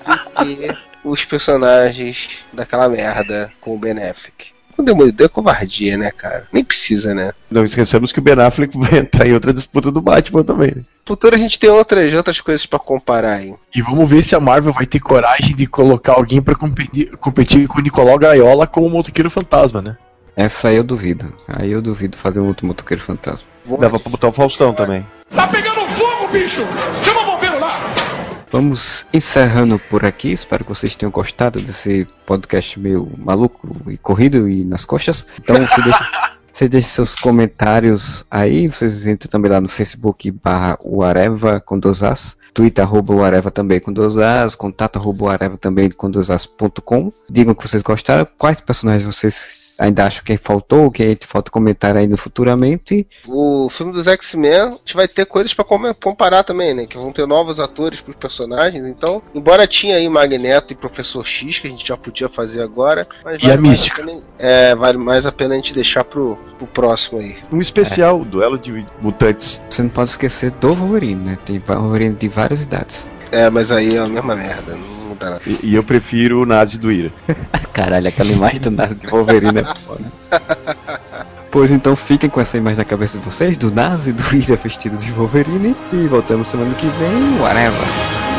do que os personagens daquela merda com o Ben Affleck. O Demolidor é covardia, né, cara? Nem precisa, né? Não esqueçamos que o Ben Affleck vai entrar em outra disputa do Batman também. Né? No futuro a gente tem outras, outras coisas pra comparar aí. E vamos ver se a Marvel vai ter coragem de colocar alguém pra competir, competir com o Nicolau Gaiola como motoqueiro fantasma, né? Essa aí eu duvido. Aí eu duvido fazer um outro motoqueiro fantasma. Dava pra botar o Faustão também. Tá pegando fogo, bicho! Chama! Vamos encerrando por aqui. Espero que vocês tenham gostado desse podcast meio maluco e corrido e nas costas. Então você deixa, você deixa seus comentários aí. Vocês entram também lá no Facebook barra Uareva com dois As. Twitter arroba Uareva também com dois As. Contato arroba Uareva também com dois As.com. Digam que vocês gostaram. Quais personagens vocês ainda acham que faltou? Que falta comentar ainda futuramente. O filme dos X-Men, a gente vai ter coisas pra com- comparar também, né? Que vão ter novos atores pros personagens. Então, embora tinha aí Magneto e Professor X, que a gente já podia fazer agora. Mas E a mais Mística. pena- é, vale mais a pena a gente deixar pro, pro próximo aí. Um especial, duelo de mutantes. Você não pode esquecer do Wolverine, né? Tem Wolverine de várias idades. É, mas aí é a mesma merda, não E, e eu prefiro o Nazi do Ira. Caralho, aquela imagem do nada de Wolverine é foda. Pois então fiquem com essa imagem na cabeça de vocês, do Nazi, do Ira vestido de Wolverine. E voltamos semana que vem, whatever.